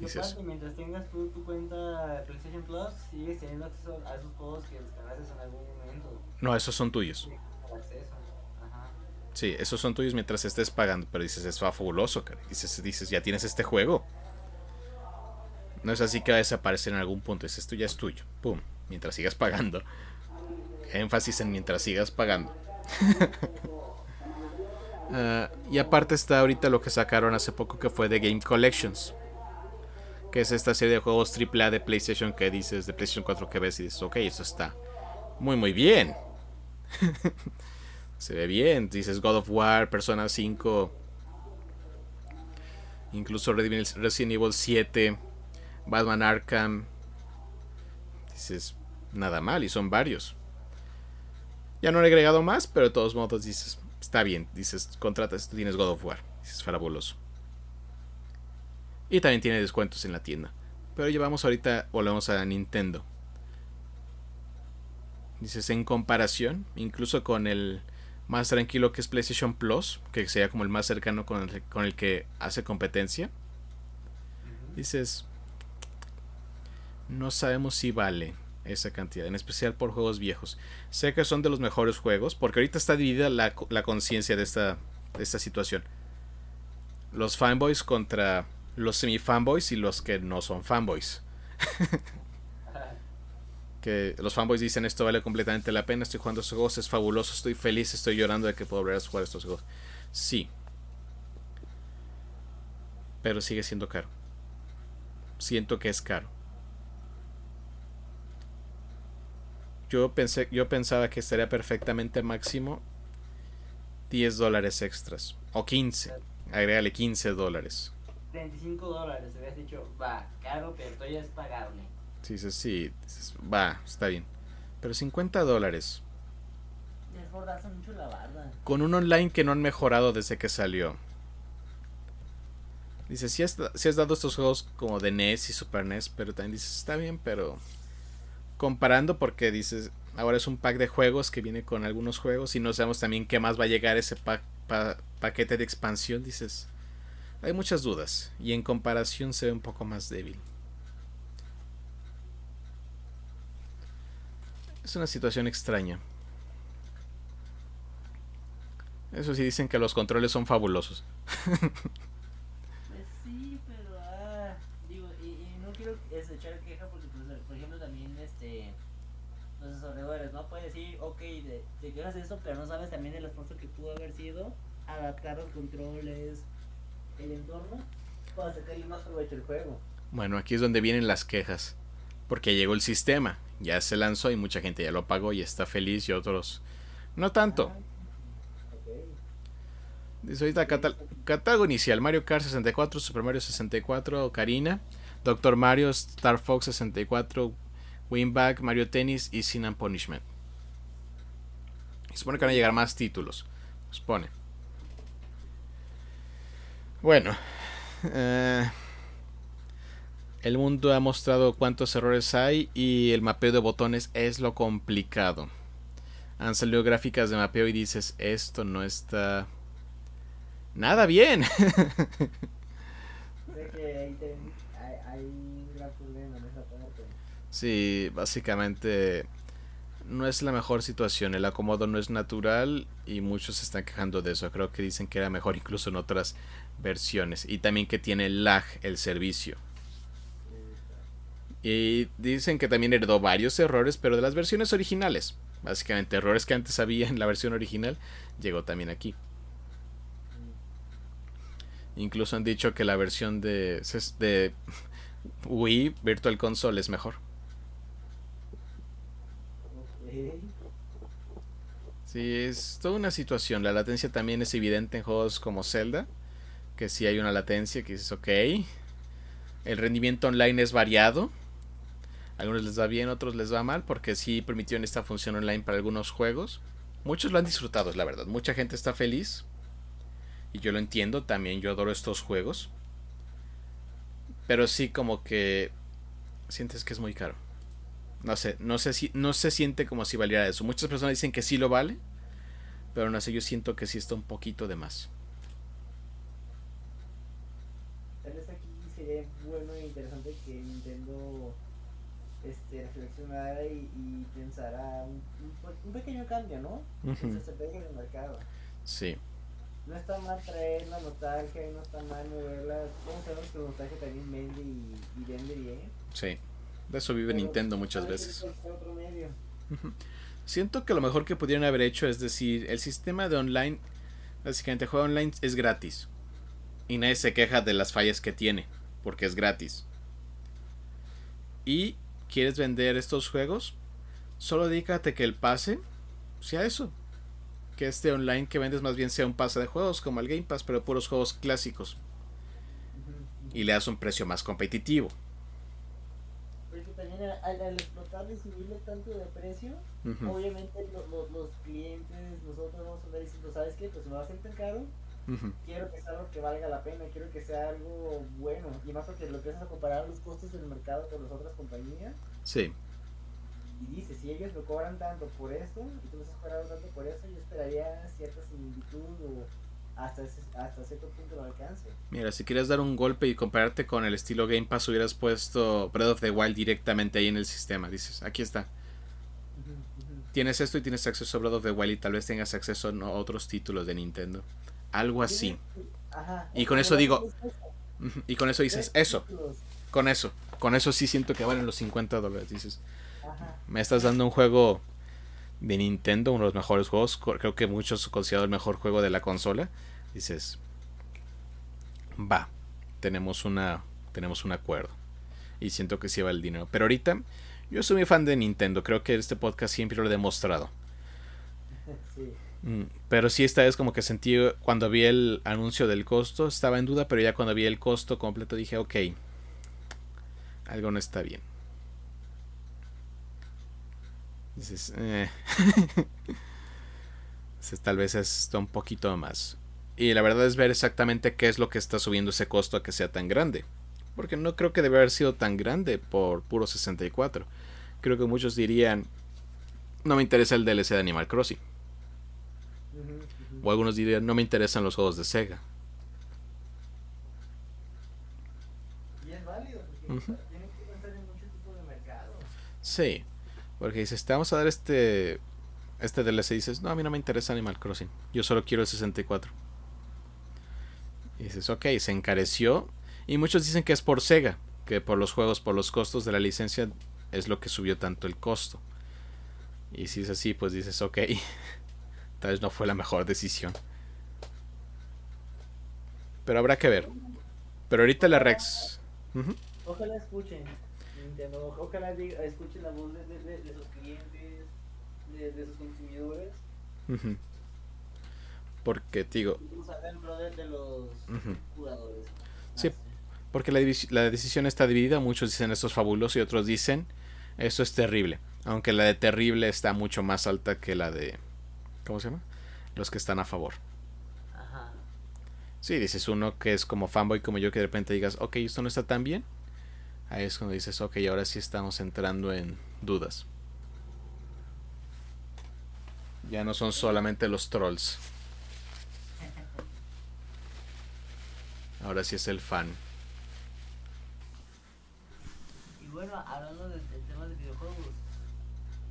Dices, mientras tengas tu, tu cuenta PlayStation Plus, sigues teniendo acceso a esos juegos que descargaste en algún momento. No, esos son tuyos. Sí, esos son tuyos mientras estés pagando, pero dices, es fabuloso, cara. Dices, dices, ya tienes este juego. No es así que va a desaparecer en algún punto, es esto ya es tuyo. Pum, mientras sigas pagando. Énfasis en mientras sigas pagando. uh, y aparte está ahorita lo que sacaron hace poco que fue de Game Collections que es esta serie de juegos AAA de PlayStation que dices, de PlayStation 4 que ves y dices, ok, eso está muy, muy bien. Se ve bien, dices God of War, Persona 5, incluso Resident Evil 7, Batman Arkham. Dices, nada mal, y son varios. Ya no he agregado más, pero de todos modos dices, está bien, dices, contratas, tienes God of War, dices, fabuloso. Y también tiene descuentos en la tienda. Pero llevamos ahorita, volvemos a Nintendo. Dices, en comparación, incluso con el más tranquilo que es PlayStation Plus, que sería como el más cercano con el, con el que hace competencia. Dices, no sabemos si vale esa cantidad, en especial por juegos viejos. Sé que son de los mejores juegos, porque ahorita está dividida la, la conciencia de esta, de esta situación. Los fanboys contra los semi-fanboys y los que no son fanboys. que los fanboys dicen esto vale completamente la pena, estoy jugando estos juegos, es fabuloso, estoy feliz, estoy llorando de que puedo volver a jugar estos juegos. Sí. Pero sigue siendo caro. Siento que es caro. Yo pensé, yo pensaba que estaría perfectamente máximo 10 dólares extras. O 15. Agrégale 15 dólares. 35 dólares, habías dicho, va, caro, pero todavía es pagable. Sí, sí, sí, va, está bien. Pero 50 dólares. mucho la barda. Con un online que no han mejorado desde que salió. Dice, si has, si has dado estos juegos como de NES y Super NES, pero también dices, está bien, pero comparando porque dices, ahora es un pack de juegos que viene con algunos juegos y no sabemos también qué más va a llegar ese paquete de expansión, dices, hay muchas dudas y en comparación se ve un poco más débil. Es una situación extraña. Eso sí dicen que los controles son fabulosos. pues sí, pero ah, digo, y, no quiero echar queja porque pues, por ejemplo también este los desarrolladores no puedes decir, ok, te quejas de esto, pero no sabes también el esfuerzo que pudo haber sido adaptar los controles, el entorno para sacarle más provecho al juego. Bueno, aquí es donde vienen las quejas. Porque llegó el sistema, ya se lanzó y mucha gente ya lo pagó y está feliz y otros no tanto. Ah, Dice ahorita catálogo inicial: Mario Kart 64, Super Mario 64, Karina, Doctor Mario, Star Fox 64, Winback, Mario Tennis y Sin and Punishment. Supone que van a llegar más títulos. Supone. Bueno, eh, el mundo ha mostrado cuántos errores hay y el mapeo de botones es lo complicado. Han salido gráficas de mapeo y dices, esto no está nada bien. Sí, básicamente no es la mejor situación. El acomodo no es natural y muchos se están quejando de eso. Creo que dicen que era mejor incluso en otras versiones y también que tiene lag el servicio. Y dicen que también heredó varios errores, pero de las versiones originales. Básicamente, errores que antes había en la versión original, llegó también aquí. Incluso han dicho que la versión de, de Wii Virtual Console es mejor. Sí, es toda una situación. La latencia también es evidente en juegos como Zelda que si hay una latencia, que dices, ok. El rendimiento online es variado. algunos les va bien, otros les va mal, porque sí permitieron esta función online para algunos juegos. Muchos lo han disfrutado, es la verdad. Mucha gente está feliz. Y yo lo entiendo, también yo adoro estos juegos. Pero sí como que sientes que es muy caro. No sé, no sé si no se siente como si valiera eso. Muchas personas dicen que sí lo vale, pero no sé, yo siento que sí está un poquito de más. bueno e interesante que Nintendo este, reflexionara y, y pensara un, un, pequeño cambio, ¿no? Uh se pega en el mercado. Sí. No está mal traer la nostalgia y no está mal moverla. Como sabemos que la nostalgia también vende y, y vende bien. Sí. De eso vive Nintendo muchas veces. Siento que lo mejor que pudieran haber hecho es decir, el sistema de online, básicamente juego online es gratis. Y nadie se queja de las fallas que tiene porque es gratis. Y quieres vender estos juegos, solo dedícate que el pase sea eso. Que este online que vendes más bien sea un pase de juegos como el Game Pass, pero puros juegos clásicos. Y le das un precio más competitivo. Porque también al, explotar y subirle tanto de precio, obviamente los clientes, nosotros vamos a andar diciendo, ¿sabes qué? Pues me va a ser tan caro Quiero que sea algo que valga la pena, quiero que sea algo bueno. Y más porque lo empiezas a comparar los costos del mercado con las otras compañías. Sí. Y dices, si ellos lo cobran tanto por esto, y tú vas a cobrar tanto por eso, yo esperaría cierta similitud o hasta, hasta cierto punto lo alcance. Mira, si quieres dar un golpe y compararte con el estilo Game Pass, hubieras puesto Breath of the Wild directamente ahí en el sistema. Dices, aquí está. Tienes esto y tienes acceso a Breath of the Wild y tal vez tengas acceso a otros títulos de Nintendo. Algo así. Y con eso digo. Y con eso dices, eso. Con eso. Con eso sí siento que valen los 50 dólares. Dices, me estás dando un juego de Nintendo, uno de los mejores juegos. Creo que muchos consideran el mejor juego de la consola. dices, va, tenemos una tenemos un acuerdo. Y siento que se va el dinero. Pero ahorita, yo soy muy fan de Nintendo. Creo que este podcast siempre lo he demostrado. Mm, pero sí, esta vez como que sentí cuando vi el anuncio del costo, estaba en duda, pero ya cuando vi el costo completo dije, ok, algo no está bien. Dices, eh. tal vez está un poquito más. Y la verdad es ver exactamente qué es lo que está subiendo ese costo a que sea tan grande. Porque no creo que debe haber sido tan grande por puro 64. Creo que muchos dirían, no me interesa el DLC de Animal Crossing. O algunos dirían, no me interesan los juegos de Sega. Y es válido, porque tienen que pensar en muchos tipos de mercados. Sí, porque dices, te vamos a dar este, este DLC y dices, no, a mí no me interesa Animal Crossing, yo solo quiero el 64. Y dices, ok, se encareció. Y muchos dicen que es por Sega, que por los juegos, por los costos de la licencia, es lo que subió tanto el costo. Y si es así, pues dices, ok, tal vez no fue la mejor decisión. Pero habrá que ver. Pero ahorita la Rex... Ojalá escuchen. ojalá escuchen la voz de, de, sus clientes, de, sus consumidores. Porque, digo... de los jugadores. Sí, porque la, la, decisión está dividida. Muchos dicen esto es fabuloso y otros dicen esto es terrible. Aunque la de terrible está mucho más alta que la de... ¿Cómo se llama? Los que están a favor. Ajá. Sí, dices uno que es como fanboy como yo que de repente digas, ok, esto no está tan bien. Ahí es cuando dices, ok, ahora sí estamos entrando en dudas. Ya no son solamente los trolls. Ahora sí es el fan. Y bueno, hablando del tema de videojuegos,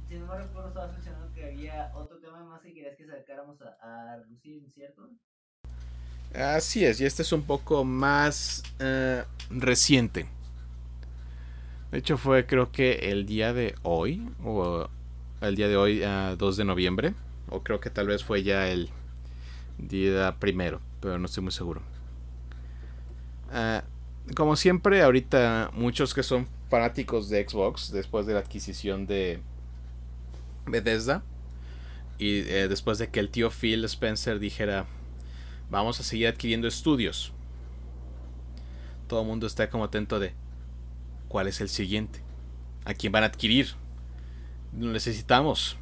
si no me recuerdo, estabas mencionando había otro tema más que querías que sacáramos a, a ¿cierto? Así es, y este es un poco más uh, reciente. De hecho fue creo que el día de hoy, o el día de hoy, uh, 2 de noviembre, o creo que tal vez fue ya el día primero, pero no estoy muy seguro. Uh, como siempre, ahorita muchos que son fanáticos de Xbox, después de la adquisición de Bethesda, y eh, después de que el tío Phil Spencer dijera, vamos a seguir adquiriendo estudios, todo el mundo está como atento de, ¿cuál es el siguiente? ¿A quién van a adquirir? Lo necesitamos.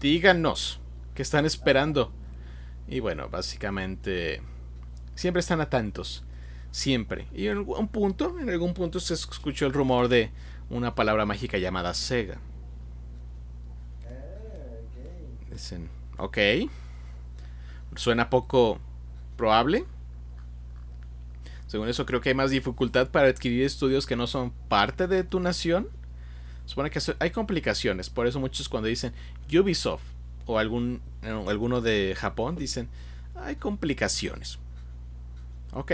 Díganos, ¿qué están esperando? Y bueno, básicamente, siempre están atentos Siempre. Y en algún punto, en algún punto se escuchó el rumor de una palabra mágica llamada Sega. Dicen, ok. Suena poco probable. Según eso, creo que hay más dificultad para adquirir estudios que no son parte de tu nación. Supone que hay complicaciones. Por eso muchos cuando dicen Ubisoft o algún, eh, alguno de Japón dicen, hay complicaciones. Ok,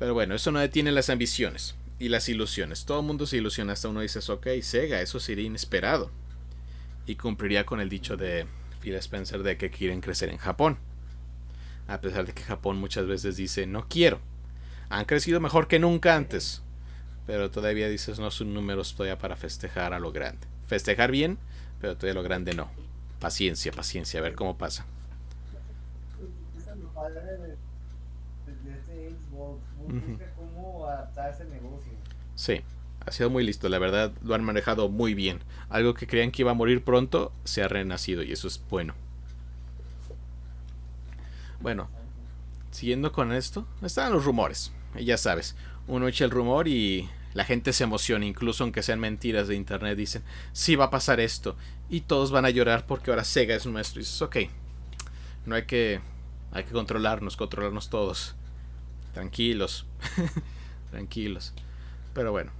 pero bueno, eso no detiene las ambiciones y las ilusiones. Todo el mundo se ilusiona hasta uno dice, ok, Sega, eso sería inesperado. Y cumpliría con el dicho de Phil Spencer de que quieren crecer en Japón. A pesar de que Japón muchas veces dice, no quiero. Han crecido mejor que nunca antes. Pero todavía dices, no son números todavía para festejar a lo grande. Festejar bien, pero todavía lo grande no. Paciencia, paciencia, a ver cómo pasa. cómo negocio. Sí, ha sido muy listo, la verdad lo han manejado muy bien. Algo que creían que iba a morir pronto, se ha renacido y eso es bueno. Bueno, siguiendo con esto, están los rumores. Ya sabes, uno echa el rumor y la gente se emociona, incluso aunque sean mentiras de internet, dicen, sí va a pasar esto. Y todos van a llorar porque ahora Sega es nuestro. Y dices, ok, no hay que, hay que controlarnos, controlarnos todos. Tranquilos. Tranquilos. Pero bueno.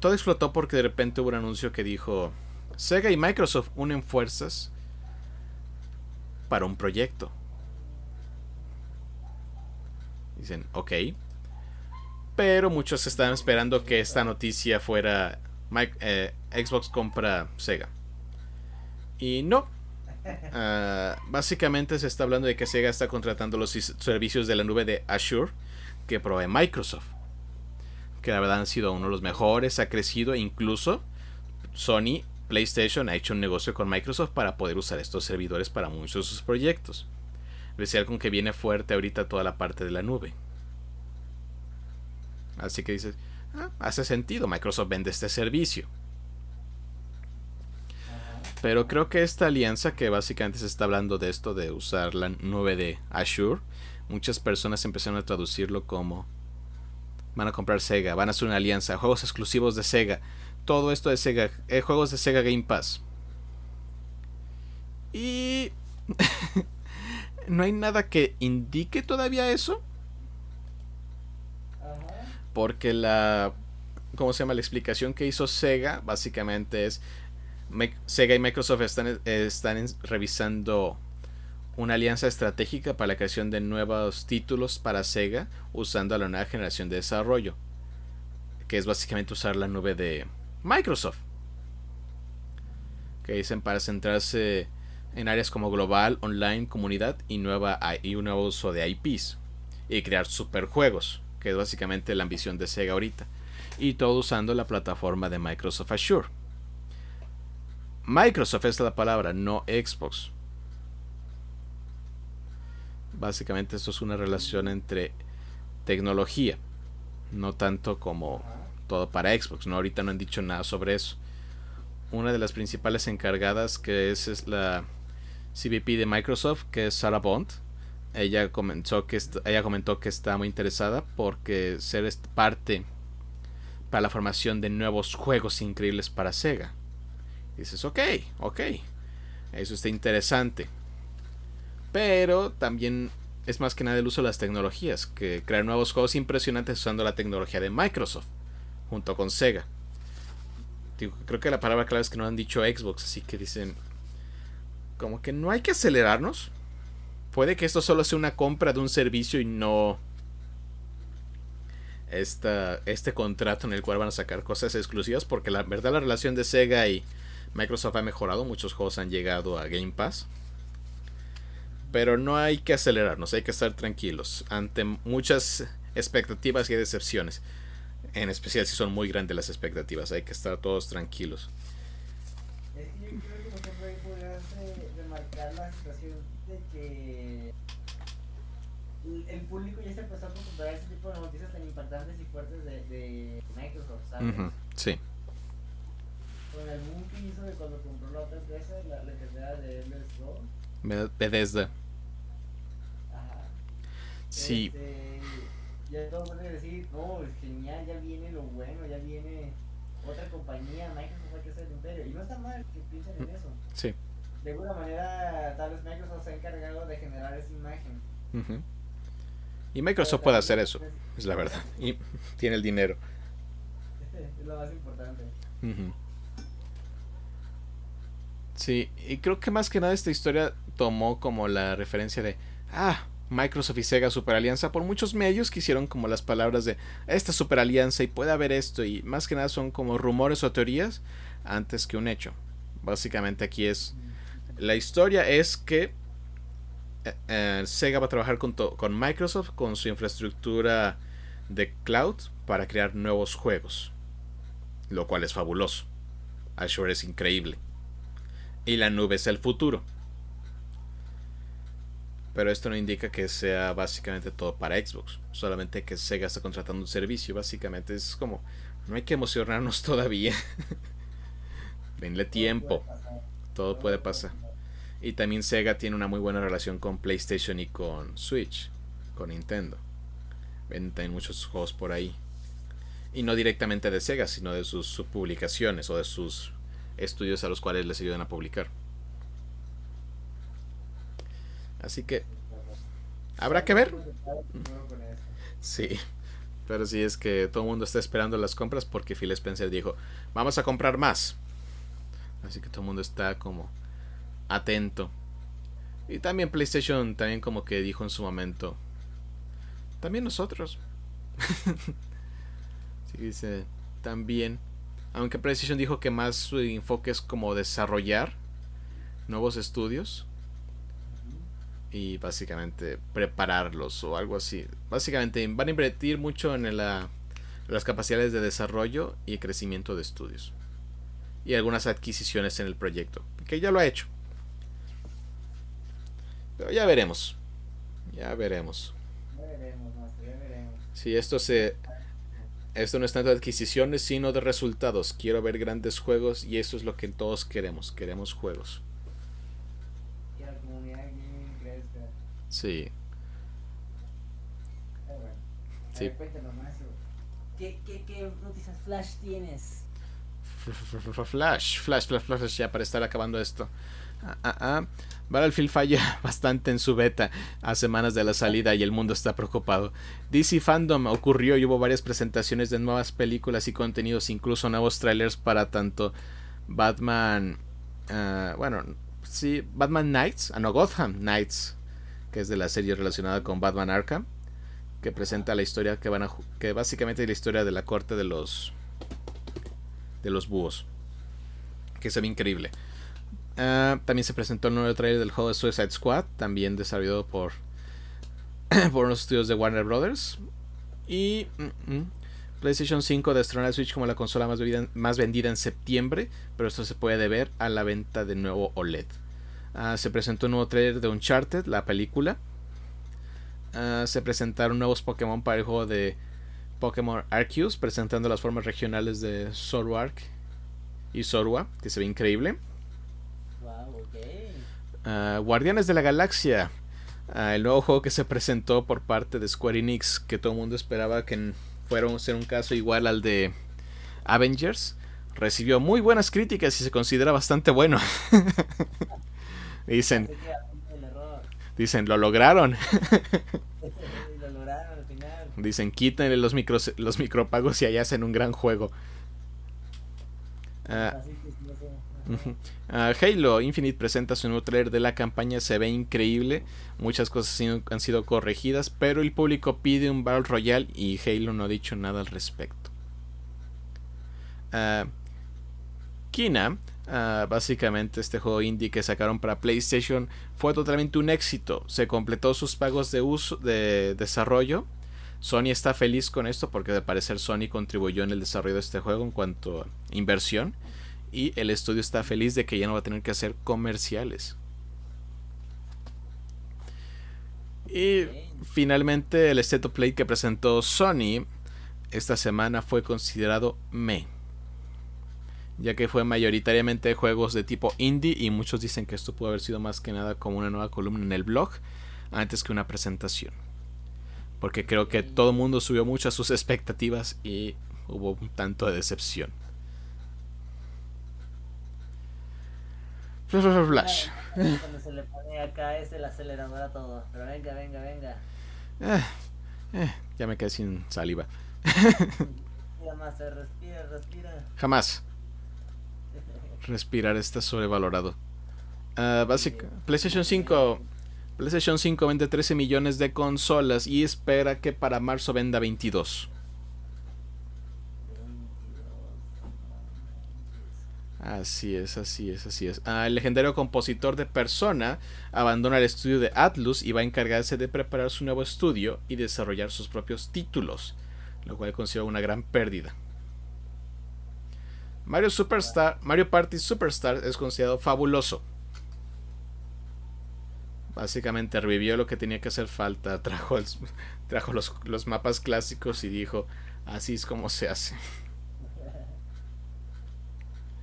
Todo explotó porque de repente hubo un anuncio que dijo, Sega y Microsoft unen fuerzas para un proyecto. Dicen, ok. Pero muchos estaban esperando que esta noticia fuera eh, Xbox compra Sega. Y no. Ah, básicamente se está hablando de que Sega está contratando los servicios de la nube de Azure que provee Microsoft. Que la verdad han sido uno de los mejores, ha crecido e incluso Sony PlayStation ha hecho un negocio con Microsoft para poder usar estos servidores para muchos de sus proyectos. Especial con que viene fuerte ahorita toda la parte de la nube. Así que dices, ah, hace sentido, Microsoft vende este servicio. Pero creo que esta alianza que básicamente se está hablando de esto de usar la nube de Azure, muchas personas empezaron a traducirlo como van a comprar Sega, van a hacer una alianza, juegos exclusivos de Sega, todo esto de Sega, eh, juegos de Sega Game Pass. Y no hay nada que indique todavía eso. Porque la ¿cómo se llama? La explicación que hizo Sega básicamente es Sega y Microsoft están, están revisando una alianza estratégica para la creación de nuevos títulos para Sega usando la nueva generación de desarrollo, que es básicamente usar la nube de Microsoft, que dicen para centrarse en áreas como global, online, comunidad y, nueva, y un nuevo uso de IPs y crear superjuegos, que es básicamente la ambición de Sega ahorita, y todo usando la plataforma de Microsoft Azure. Microsoft es la palabra, no Xbox. Básicamente esto es una relación entre tecnología, no tanto como todo para Xbox. No, ahorita no han dicho nada sobre eso. Una de las principales encargadas que es, es la CVP de Microsoft, que es Sarah Bond. Ella que ella comentó que está muy interesada porque ser parte para la formación de nuevos juegos increíbles para Sega dices, ok, ok, eso está interesante. Pero también es más que nada el uso de las tecnologías, que crear nuevos juegos impresionantes usando la tecnología de Microsoft, junto con Sega. creo que la palabra clave es que no han dicho Xbox, así que dicen, como que no hay que acelerarnos. Puede que esto solo sea una compra de un servicio y no esta, este contrato en el cual van a sacar cosas exclusivas, porque la verdad la relación de Sega y Microsoft ha mejorado, muchos juegos han llegado a Game Pass. Pero no hay que acelerarnos, hay que estar tranquilos ante muchas expectativas y decepciones. En especial si son muy grandes las expectativas, hay que estar todos tranquilos. Es que yo creo que por ejemplo ahí podrías remarcar la situación de que el público ya se empezó a acostumbrar a ese tipo de noticias tan impactantes y fuertes de, de Microsoft, ¿sabes? Sí con el boom que hizo de cuando compró la otra empresa, la, la era de Bethesda. Ajá. Sí. Este, ya todo puede decir, no, es genial, ya viene lo bueno, ya viene otra compañía, Microsoft hay que ser el imperio. Y no está mal que piensen en eso. Sí. De alguna manera, tal vez Microsoft se ha encargado de generar esa imagen. Uh Y Microsoft puede hacer eso, es la verdad. Y tiene el dinero. es lo más importante. Uh Sí, y creo que más que nada esta historia tomó como la referencia de, ah, Microsoft y Sega Super Alianza, por muchos medios que hicieron como las palabras de esta Super Alianza y puede haber esto, y más que nada son como rumores o teorías antes que un hecho. Básicamente aquí es, la historia es que eh, eh, Sega va a trabajar con, con Microsoft con su infraestructura de cloud para crear nuevos juegos, lo cual es fabuloso. Azure es increíble y la nube es el futuro. Pero esto no indica que sea básicamente todo para Xbox. Solamente que Sega está contratando un servicio. Básicamente es como, no hay que emocionarnos todavía. Denle tiempo. Todo puede pasar. Y también Sega tiene una muy buena relación con PlayStation y con Switch. Con Nintendo. Venden muchos juegos por ahí. Y no directamente de Sega, sino de sus publicaciones o de sus estudios a los cuales les ayudan a publicar. Así que habrá que ver. Sí, pero sí es que todo el mundo está esperando las compras porque Phil Spencer dijo, vamos a comprar más. Así que todo el mundo está como atento. Y también PlayStation también como que dijo en su momento, también nosotros. sí, dice, también aunque PlayStation dijo que más su enfoque es como desarrollar, nuevos estudios y básicamente prepararlos o algo así. Básicamente van a invertir mucho en la, las capacidades de desarrollo y crecimiento de estudios. Y algunas adquisiciones en el proyecto, que ya lo ha hecho. Pero ya veremos. Ya veremos. Ya veremos, ya veremos. Si esto se esto no es tanto de adquisiciones, sino de resultados. Quiero ver grandes juegos y eso es lo que todos queremos. Queremos juegos. Que la comunidad gaming crezca. Sí. Pero bueno. A Sí. ver, cuéntanos más. ¿Qué, qué, ¿Qué noticias flash tienes? Flash, flash, flash, flash, ya para estar acabando esto. Ah, ah, ah. Battlefield falla bastante en su beta a semanas de la salida y el mundo está preocupado. DC Fandom ocurrió y hubo varias presentaciones de nuevas películas y contenidos, incluso nuevos trailers para tanto Batman, ah, bueno, sí, Batman Knights, ah no, Gotham Knights, que es de la serie relacionada con Batman Arkham, que presenta la historia que van a, que básicamente es la historia de la corte de los de los búhos, que se ve increíble. Ah, también se presentó el nuevo trailer del juego de Suicide Squad, también desarrollado por, por unos estudios de Warner Brothers. Y mm, mm, PlayStation 5 destrona a Switch como la consola más, más vendida en septiembre, pero esto se puede deber a la venta de nuevo OLED. Ah, se presentó un nuevo trailer de Uncharted, la película. Ah, se presentaron nuevos Pokémon para el juego de Pokémon Arceus, presentando las formas regionales de Zoroark y Zorua, que se ve increíble. Wow. Ah, Guardianes de la Galaxia, el nuevo juego que se presentó por parte de Square Enix, que todo el mundo esperaba que fuera a ser un caso igual al de Avengers, recibió muy buenas críticas y se considera bastante bueno. dicen, dicen, lo lograron. Lo lograron al final. Dicen, quítenle los, micros, los micropagos y allá hacen un gran juego. Ah. Ah, Halo Infinite presenta su nuevo trailer de la campaña, se ve increíble, muchas cosas han sido- han sido corregidas, pero el público pide un Battle Royale y Halo no ha dicho nada al respecto. Ah, Kina, ah, básicamente este juego indie que sacaron para PlayStation, fue totalmente un éxito, se completó sus pagos de uso de desarrollo. Sony está feliz con esto porque de parecer Sony contribuyó en el desarrollo de este juego en cuanto a inversión y el estudio está feliz de que ya no va a tener que hacer comerciales. Y finalmente el State of Play que presentó Sony esta semana fue considerado me, ya que fue mayoritariamente juegos de tipo indie y muchos dicen que esto pudo haber sido más que nada como una nueva columna en el blog antes que una presentación. Porque creo que todo el mundo subió mucho a sus expectativas y hubo un tanto de decepción. Flash, flash, flash. Cuando se le pone acá es el acelerador a todo. Pero venga, venga, venga. Eh, eh, ya me quedé sin saliva. Respira, respira. Jamás. Respirar está sobrevalorado. Básica- PlayStation 5. PlayStation 5 vende 13 millones de consolas y espera que para marzo venda 22. Así es, así es, así es. Ah, el legendario compositor de Persona abandona el estudio de Atlus y va a encargarse de preparar su nuevo estudio y desarrollar sus propios títulos, lo cual considero una gran pérdida. Mario Superstar, Mario Party Superstar es considerado fabuloso. Básicamente revivió lo que tenía que hacer falta, trajo, el- trajo los, los mapas clásicos y dijo, así es como se hace.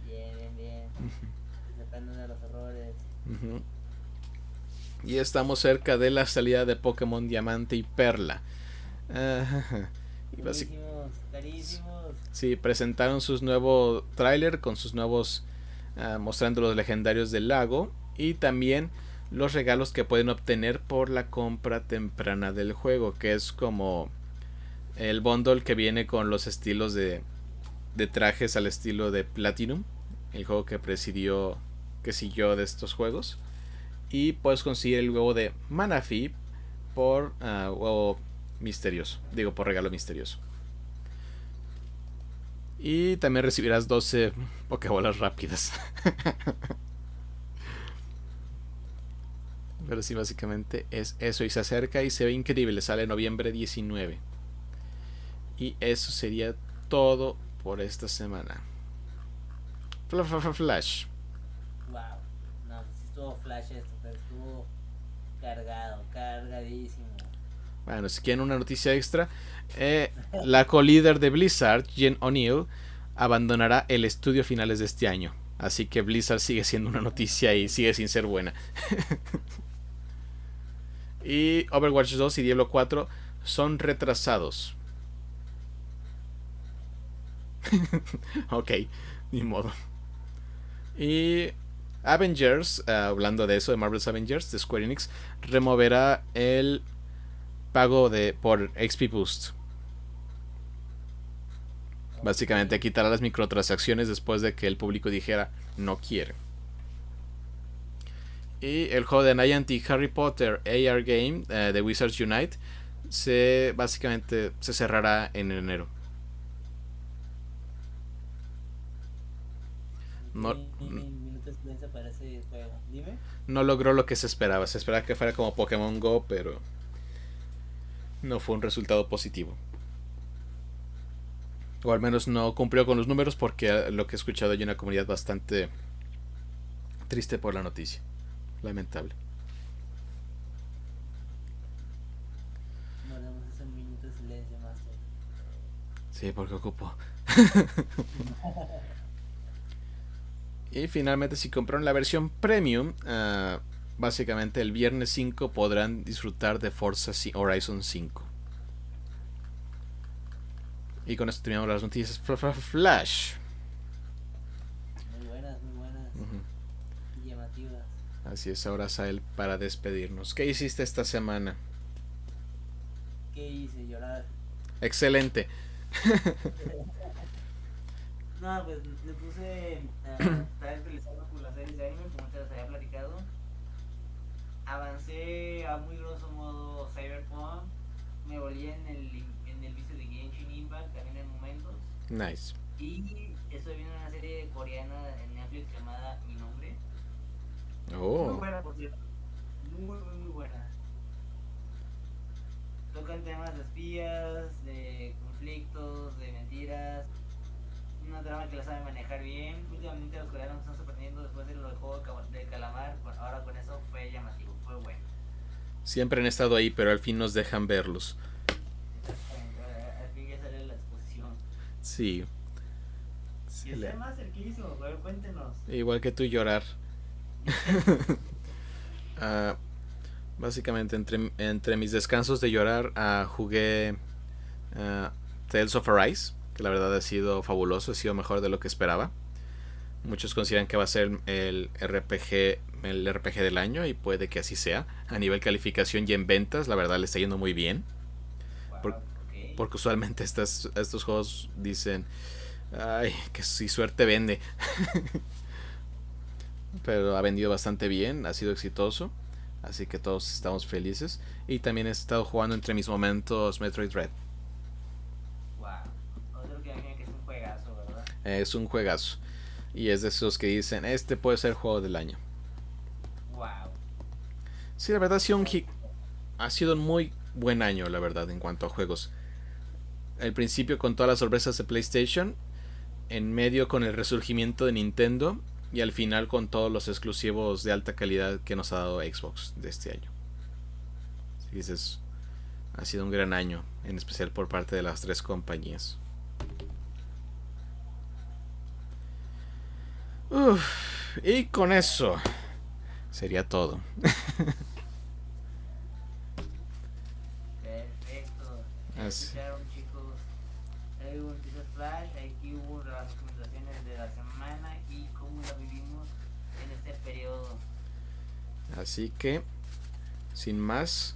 Bien, bien, bien. De los errores. Y estamos cerca de la salida de Pokémon Diamante y Perla. Y Carísimos, carísimos. Sí, presentaron sus nuevos tráiler con sus nuevos ah, mostrando los legendarios del lago y también los regalos que pueden obtener por la compra temprana del juego, que es como el bundle que viene con los estilos de, de trajes al estilo de Platinum, el juego que presidió, que siguió de estos juegos. Y puedes conseguir el huevo de Manaphy por ah, huevo misterioso, digo por regalo misterioso. Y también recibirás 12 Pokébolas rápidas. Pero sí, básicamente es eso. Y se acerca y se ve increíble. Sale noviembre 19. Y eso sería todo por esta semana. Flash. Wow. No, si estuvo flash esto, pero estuvo cargado, cargadísimo. Bueno, si quieren una noticia extra, eh, la co-líder de Blizzard, Jen O'Neill, abandonará el estudio a finales de este año. Así que Blizzard sigue siendo una noticia y sigue sin ser buena. y Overwatch 2 y Diablo 4 son retrasados. ok, ni modo. Y Avengers, eh, hablando de eso, de Marvel's Avengers, de Square Enix, removerá el pago de por XP Boost. Básicamente quitará las microtransacciones después de que el público dijera no quiere. Y el juego de Niantic Harry Potter AR Game eh, de Wizards Unite se básicamente se cerrará en enero. No, no logró lo que se esperaba. Se esperaba que fuera como Pokémon Go, pero no fue un resultado positivo. O al menos no cumplió con los números porque lo que he escuchado hay una comunidad bastante triste por la noticia. Lamentable. Sí, porque ocupo. y finalmente, si compraron la versión premium, uh, básicamente el viernes 5 podrán disfrutar de Forza Horizon 5. Y con esto terminamos las noticias Flash. Muy buenas, muy buenas. Y llamativas. Así es, ahora Sael para despedirnos. ¿Qué hiciste esta semana? ¿Qué hice? Llorar. Excelente. no, pues me puse a estar por las series de anime, como te las había platicado avancé a muy grosso modo Cyberpunk, me volví en el vicio de Genshin Impact también en momentos. Nice. Y estoy viendo una serie coreana en Netflix llamada Mi Nombre. Oh. Muy buena, por cierto. Muy, muy, muy buena. Tocan temas de espías, de conflictos, de mentiras. Una trama que la sabe manejar bien. Últimamente los coreanos están sorprendiendo después de lo del juego de calamar. Ahora con eso fue llamativo. Siempre han estado ahí, pero al fin nos dejan verlos. Al fin ya sale la exposición. Sí. sí y más cerquísimo, pero cuéntenos. Igual que tú llorar. uh, básicamente, entre, entre mis descansos de llorar, uh, jugué uh, Tales of Arise, que la verdad ha sido fabuloso, ha sido mejor de lo que esperaba. Muchos consideran que va a ser el RPG el RPG del año y puede que así sea. A nivel calificación y en ventas, la verdad le está yendo muy bien. Porque usualmente estos juegos dicen, ay, que si suerte vende. Pero ha vendido bastante bien, ha sido exitoso. Así que todos estamos felices. Y también he estado jugando entre mis momentos Metroid Red. es un juegazo, ¿verdad? Es un juegazo. Y es de esos que dicen, este puede ser el juego del año. Sí, la verdad ha sido un ha sido un muy buen año, la verdad, en cuanto a juegos. Al principio con todas las sorpresas de PlayStation, en medio con el resurgimiento de Nintendo y al final con todos los exclusivos de alta calidad que nos ha dado Xbox de este año. Así dices, ha sido un gran año, en especial por parte de las tres compañías. y con eso Sería todo. Perfecto. Chicos. Hay un flash, aquí hubo las recomendaciones de la semana y cómo la vivimos en este periodo. Así que, sin más,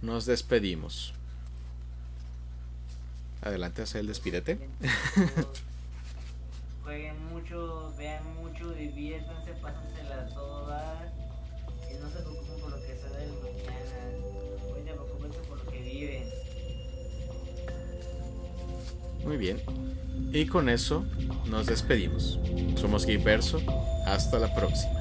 nos despedimos. Adelante, hacer el despídete. Jueguen mucho, vean mucho, diviértanse, pásensela toda y no se preocupen por lo que será el mañana. Hoy preocupen por lo que viven. Muy bien. Y con eso nos despedimos. Somos Verso. Hasta la próxima.